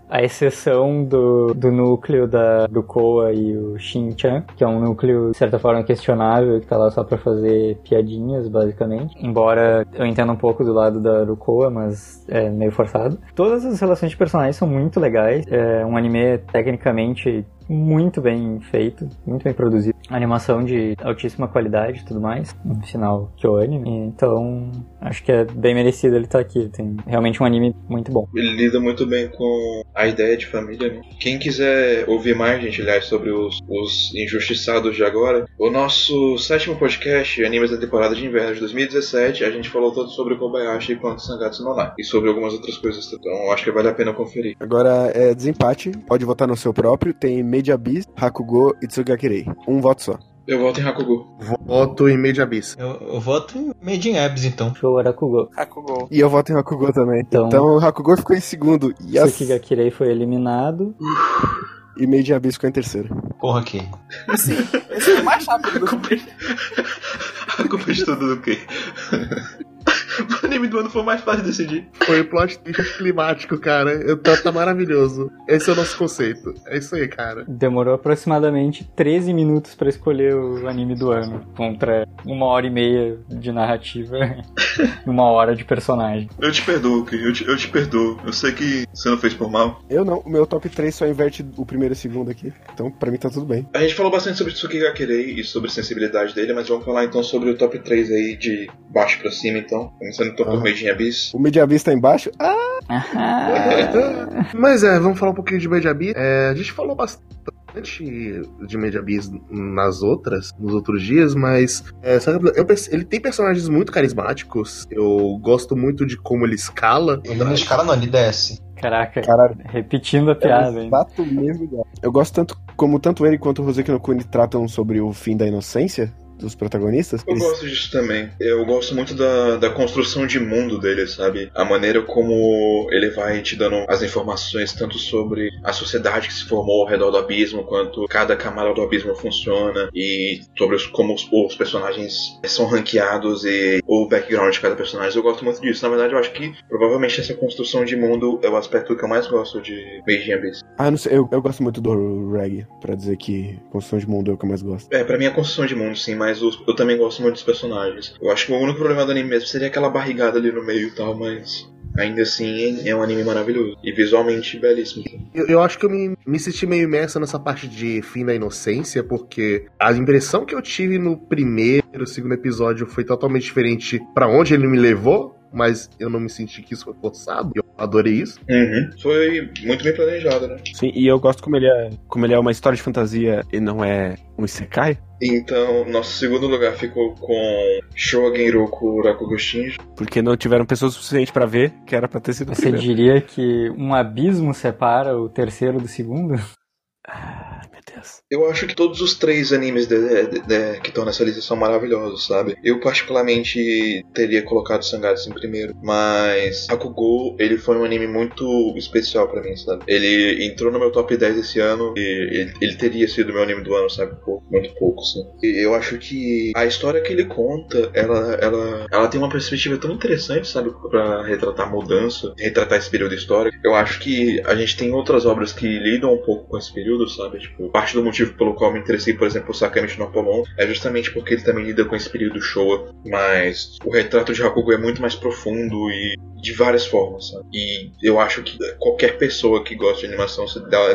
a exceção do, do núcleo da, do Koa e o Shin-chan, que é um núcleo, de certa forma, questionável, que tá lá só pra fazer piadinhas, basicamente. Embora eu entenda um pouco do lado da, do Koa, mas é meio forçado. Todas as relações de personagens são muito legais. É um anime, tecnicamente, muito bem feito, muito bem produzido. Animação de altíssima qualidade e tudo mais. No final, que o anime. Então, acho que é bem merecido ele estar aqui. Tem realmente um anime muito bom.
Ele lida muito bem com a ideia de família, né? Quem quiser ouvir mais, gente, aliás, sobre os, os injustiçados de agora, o nosso sétimo podcast, Animes da temporada de inverno de 2017, a gente falou todo sobre o Kobayashi quanto Sangatsu no Live. E sobre algumas outras coisas. Então, acho que vale a pena conferir.
Agora é desempate, pode votar no seu próprio, tem Made Abyss, Hakugo e Tsugakirei. Um voto só.
Eu volto em Hakugo.
Voto em Made Abyss.
Eu, eu voto em Made in Abs, então.
Show Arakugo.
Hakugou.
E eu voto em Hakugo também.
Então-
Então, o Hakugo ficou em segundo. Yes.
Tsukigakirei foi eliminado.
E Made in Abyss ficou em terceiro.
Porra, aqui.
Sim, esse foi mais rápido do que
A culpa de tudo do quê? O anime do ano foi mais fácil de decidir.
Foi plot twist climático, cara. Eu, tá, tá maravilhoso. Esse é o nosso conceito. É isso aí, cara.
Demorou aproximadamente 13 minutos pra escolher o anime do ano, contra uma hora e meia de narrativa e uma hora de personagem.
Eu te perdoo, Ki, eu te, eu te perdoo. Eu sei que você não fez por mal.
Eu não, o meu top 3 só inverte o primeiro e o segundo aqui. Então, pra mim tá tudo bem.
A gente falou bastante sobre Tsukigakirei e sobre a sensibilidade dele, mas vamos falar então sobre o top 3 aí de baixo pra cima, então. Começando então Made in Abyss.
O Made in Abyss tá embaixo? Ah, [LAUGHS]
Mas é, vamos falar um pouquinho de Made Abyss. É, a gente falou bastante de Abyss nas outras, nos outros dias, mas é, sabe, eu ele tem personagens muito carismáticos. Eu gosto muito de como ele escala.
Ele não escala, não, ele desce.
Caraca,
caralho.
repetindo a
É
piada, hein?
exato mesmo. Eu gosto tanto como tanto ele quanto o Roseki no Kuni tratam sobre o fim da inocência dos protagonistas.
Eu
Eles-
gosto disso também. Eu gosto muito da, da construção de mundo dele, sabe? A maneira como ele vai te dando as informações tanto sobre a sociedade que se formou ao redor do abismo, quanto cada camada do abismo funciona, e sobre os, como os, os personagens são ranqueados e o background de cada personagem. Eu gosto muito disso. Na verdade, eu acho que provavelmente essa construção de mundo é o aspecto que eu mais gosto de in Abyss.
Ah, não sei, eu, eu gosto muito do Reg, pra dizer que construção de mundo é o que eu mais gosto.
É, pra mim é a construção de mundo, sim, mas os- eu também gosto muito dos personagens. Eu acho que o único problema do anime mesmo seria aquela barrigada ali no meio e tal, mas ainda assim é um anime maravilhoso. E visualmente belíssimo.
Eu, eu acho que eu me, me senti meio imerso nessa parte de fim da inocência, porque a impressão que eu tive no primeiro, segundo episódio foi totalmente diferente pra onde ele me levou. Mas eu não me senti que isso foi forçado. Eu adorei isso.
Uhum. Foi muito bem planejado, né?
Sim, e eu gosto como ele é, como ele é uma história de fantasia e não é um isekai,
Então, nosso segundo lugar ficou com Shogenroku Rakugo Shinji.
porque não tiveram pessoas suficientes pra ver, que era pra ter sido o
Você
primeiro.
diria que um abismo separa o terceiro do segundo?
Deus.
Eu acho que todos os três animes de- de- de- que estão nessa lista são maravilhosos, sabe? Eu particularmente teria colocado Sangatsu em primeiro, mas Hakugo, ele foi um anime muito especial pra mim, sabe? Ele entrou no meu top 10 esse ano e ele, ele teria sido meu anime do ano, sabe? Pouco, muito pouco, sim. E eu acho que a história que ele conta, ela, ela, ela tem uma perspectiva tão interessante, sabe? Pra retratar mudança, retratar esse período histórico. Eu acho que a gente tem outras obras que lidam um pouco com esse período, sabe? Tipo, parte do motivo pelo qual me interessei, por exemplo, por Sakamichi no Apollon, é justamente porque ele também lida com esse período Showa, mas o retrato de Hakugo é muito mais profundo e de várias formas, sabe? E eu acho que qualquer pessoa que gosta de animação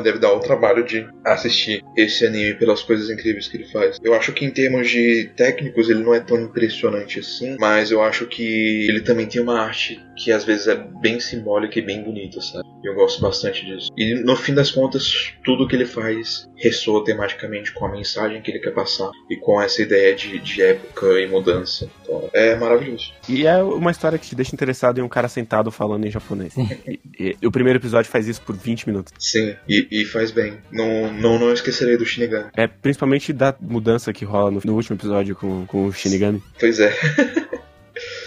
deve dar o trabalho de assistir esse anime pelas coisas incríveis que ele faz. Eu acho que em termos de técnicos ele não é tão impressionante assim, mas eu acho que ele também tem uma arte que às vezes é bem simbólica e bem bonita, sabe? Eu gosto bastante disso. E no fim das contas, tudo que ele faz ressoa tematicamente com a mensagem que ele quer passar e com essa ideia de, de época e mudança. Então, é maravilhoso.
E é uma história que te deixa interessado em um cara sentado falando em japonês. E, e- e o primeiro episódio faz isso por 20 minutos.
Sim, e, e faz bem. Não, não, não esquecerei do Shinigami.
É principalmente da mudança que rola no, no último episódio com, com o Shinigami.
Pois é.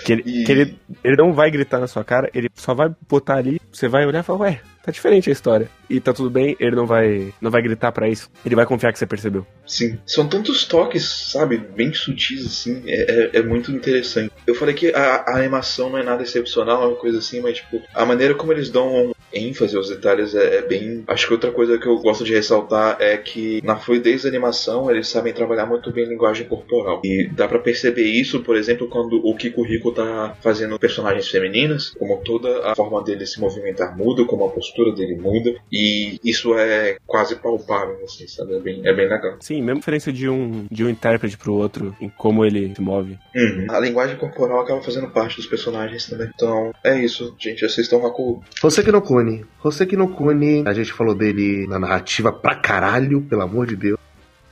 Que, ele,
E-
que ele, ele não vai gritar na sua cara, ele só vai botar ali, você vai olhar e falar, ué, tá diferente a história. E tá tudo bem, ele não vai, não vai gritar pra isso. Ele vai confiar que você percebeu.
Sim. São tantos toques, sabe? Bem sutis, assim. É, é, é muito interessante. Eu falei que a, a animação não é nada excepcional, uma coisa assim, mas, tipo, a maneira como eles dão ênfase aos detalhes é, é bem. Acho que outra coisa que eu gosto de ressaltar é que na fluidez da animação eles sabem trabalhar muito bem a linguagem corporal. E dá pra perceber isso, por exemplo, quando o Kiko Rico tá fazendo personagens femininas, como toda a forma dele se movimentar muda, como a postura dele muda. E isso é quase palpável, assim, sabe? É bem, é bem legal.
Sim, mesmo diferença de um, de um intérprete pro outro, em como ele se move.
Uhum. A linguagem corporal acaba fazendo parte dos personagens também. Então, é isso, gente. Assistam Haku.
Hoseki no Kuni. Hoseki no Kuni, a gente falou dele na narrativa pra caralho, pelo amor de Deus.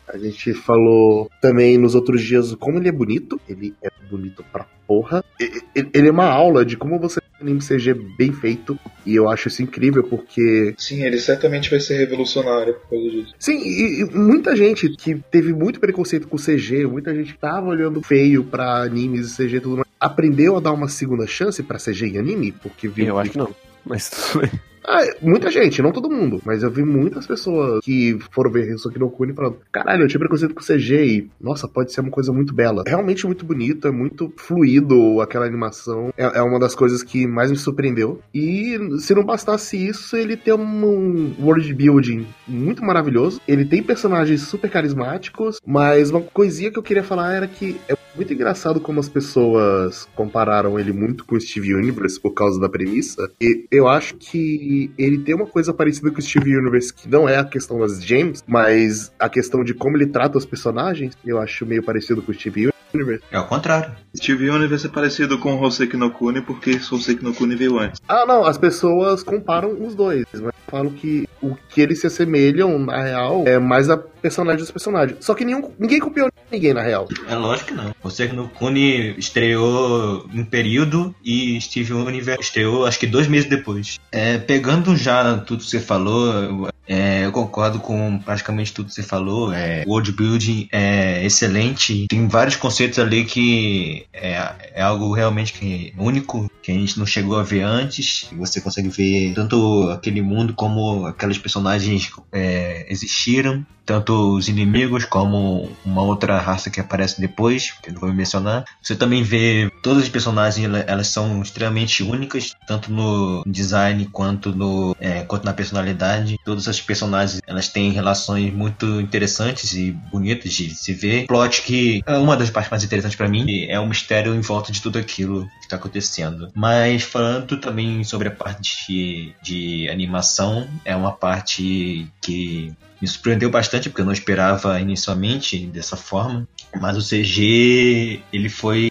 A gente falou também nos outros dias como ele é bonito. Ele é bonito pra porra. Ele é uma aula de como você faz um anime CG bem feito. E eu acho isso incrível porque
Sim, ele certamente vai ser revolucionário por causa disso.
Sim, e, e muita gente que teve muito preconceito com CG, muita gente que tava olhando feio pra animes e CG e tudo mais, aprendeu a dar uma segunda chance pra CG em anime, porque viu
Eu acho que não. Mas tudo bem.
Ah, muita gente, não todo mundo, mas eu vi muitas pessoas que foram ver isso aqui no Kuni falando: caralho, eu tinha preconceito com CG e, nossa, pode ser uma coisa muito bela. Realmente muito bonito, é muito fluido aquela animação. É, é uma das coisas que mais me surpreendeu. E se não bastasse isso, ele tem um world building muito maravilhoso. Ele tem personagens super carismáticos, mas uma coisinha que eu queria falar era que é muito engraçado como as pessoas compararam ele muito com o Steve Universe por causa da premissa. E eu acho que ele tem uma coisa parecida com o Steve Universe, que não é a questão das gems, mas a questão de como ele trata os personagens. Eu acho meio parecido com o Steve Universe.
É o contrário.
Steve Universe é parecido com Hoseki no Kuni porque Hoseki no Kuni veio antes.
Ah, não, as pessoas comparam os dois, mas eu falo que o que eles se assemelham, na real, é mais a personagem dos personagens. Só que nenhum, ninguém copiou ninguém, na real.
É lógico que não. Você no Kuni estreou em período e Steve Universe estreou acho que dois meses depois. É, pegando já tudo que você falou, é, eu concordo com praticamente tudo que você falou. É, world building é excelente. Tem vários conceitos ali que é, é algo realmente que, único que a gente não chegou a ver antes. Você consegue ver tanto aquele mundo como aqueles personagens é, existiram tanto os inimigos como uma outra raça que aparece depois, que eu não vou mencionar. Você também vê todas as personagens, ela- elas são extremamente únicas, tanto no design quanto no é, quanto na personalidade. Todas as personagens, elas têm relações muito interessantes e bonitas de se ver. Plot que é uma das partes mais interessantes para mim é o mistério em volta de tudo aquilo que está acontecendo. Mas falando também sobre a parte de, de animação, é uma parte que me surpreendeu bastante porque eu não esperava inicialmente dessa forma. Mas o CG ele foi,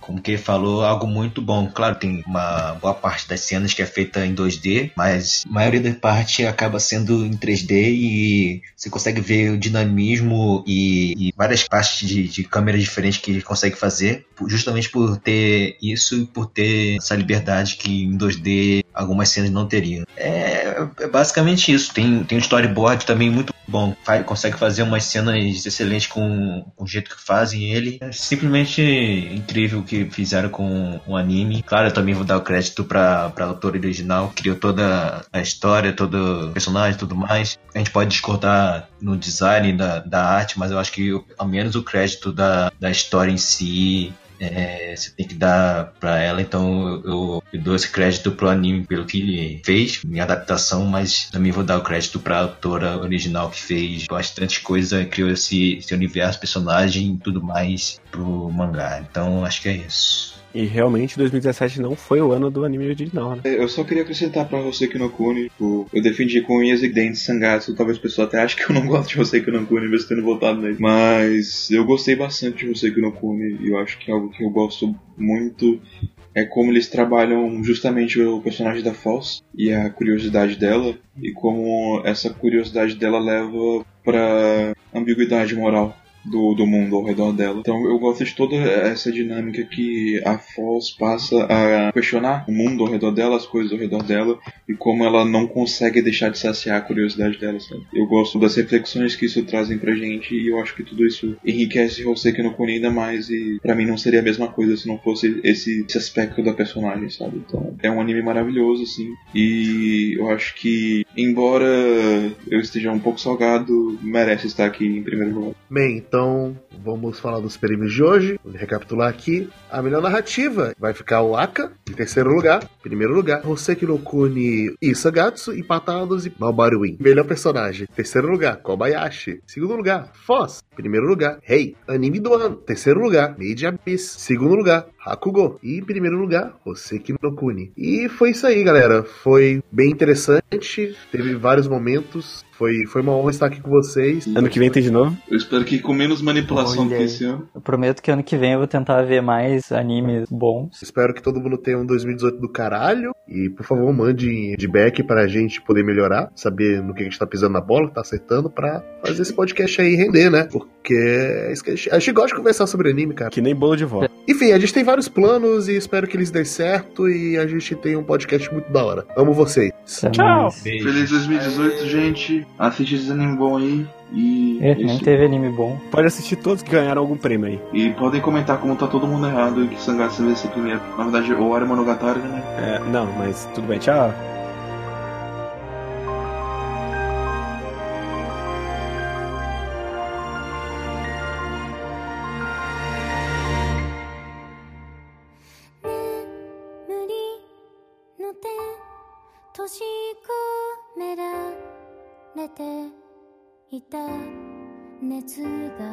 como que ele falou, algo muito bom. Claro, tem uma boa parte das cenas que é feita em 2D, mas a maioria da parte acaba sendo em 3D e você consegue ver o dinamismo e, e várias partes de, de câmeras diferentes que ele consegue fazer, justamente por ter isso e por ter essa liberdade que em 2D algumas cenas não teriam. É É, basicamente isso. Tem, tem um storyboard também muito bom. Faz, consegue fazer umas cenas excelentes com, com o jeito que fazem ele. É simplesmente incrível o que fizeram com o anime. Claro, eu também vou dar o crédito pra, pra autora original. Criou toda a história, todo o personagem tudo mais. A gente pode discordar no design da, da arte, mas eu acho que ao menos o crédito da, da história em si é, você tem que dar pra ela, então eu, eu, dou esse crédito pro anime pelo que ele fez, minha adaptação, mas também vou dar o crédito pra autora original que fez bastante coisa, criou esse, esse universo, personagem e tudo mais pro mangá. Então acho que é isso.
E realmente 2017 não foi o ano do anime original, né?
Eu só queria acrescentar pra você que no Kuni, tipo, eu defendi com unhas e dentes Sangatsu, talvez o pessoal até ache que eu não [LAUGHS] gosto de você que no Kuni, mesmo tendo votado nele. Mas eu gostei bastante de você que no Kuni, e eu acho que é algo que eu gosto muito é como eles trabalham justamente o personagem da False e a curiosidade dela, e como essa curiosidade dela leva pra ambiguidade moral do, do mundo ao redor dela. Então eu gosto de toda essa dinâmica que a Foz passa a questionar o mundo ao redor dela, as coisas ao redor dela e como ela não consegue deixar de saciar a curiosidade dela, sabe? Eu gosto das reflexões que isso trazem pra gente e eu acho que tudo isso enriquece Hoseki no Kuni ainda mais e para mim não seria a mesma coisa se não fosse esse, esse aspecto da personagem, sabe? Então é um anime maravilhoso, assim, e eu acho que embora eu esteja um pouco salgado, merece estar aqui em primeiro lugar.
Bem, então, vamos falar dos prêmios de hoje. Vou recapitular aqui. A melhor narrativa vai ficar o Aka, em terceiro lugar. Primeiro lugar, Hoseki no Kuni Isagatsu, empatados e Malbaruin. Melhor personagem, terceiro lugar, Kobayashi. Segundo lugar, Foz. Primeiro lugar, Rei. Anime do ano. Terceiro lugar, Made Abyss. Segundo lugar, Hakugo. E em primeiro lugar, Hoseki no Kuni. E foi isso aí, galera. Foi bem interessante. Teve vários momentos. Foi, foi uma honra estar aqui com vocês.
Ano que vem tem de novo?
Eu espero que com menos manipulação
Olha
do que esse ano.
Eu prometo que ano que vem eu vou tentar ver mais animes bons.
Espero que todo mundo tenha um 2018 do caralho. E, por favor, mande feedback pra gente poder melhorar, saber no que a gente tá pisando na bola, tá acertando, pra fazer esse podcast aí render, né? Porque é isso que a gente, a gente gosta de conversar sobre anime, cara.
Que nem bolo de vó.
Enfim, a gente tem vários planos e espero que eles dêem certo e a gente tenha um podcast muito da hora. Amo vocês.
Tchau!
Feliz 2018, gente. Assiste esse anime bom aí. E,
É, nem teve anime bom.
Pode assistir todos que ganharam algum prêmio aí.
e podem comentar como tá todo mundo errado e que Sangatsu deve ser primeiro. Na verdade, ou era Monogatari, né?
É, não, mas tudo bem, tchau.
知道。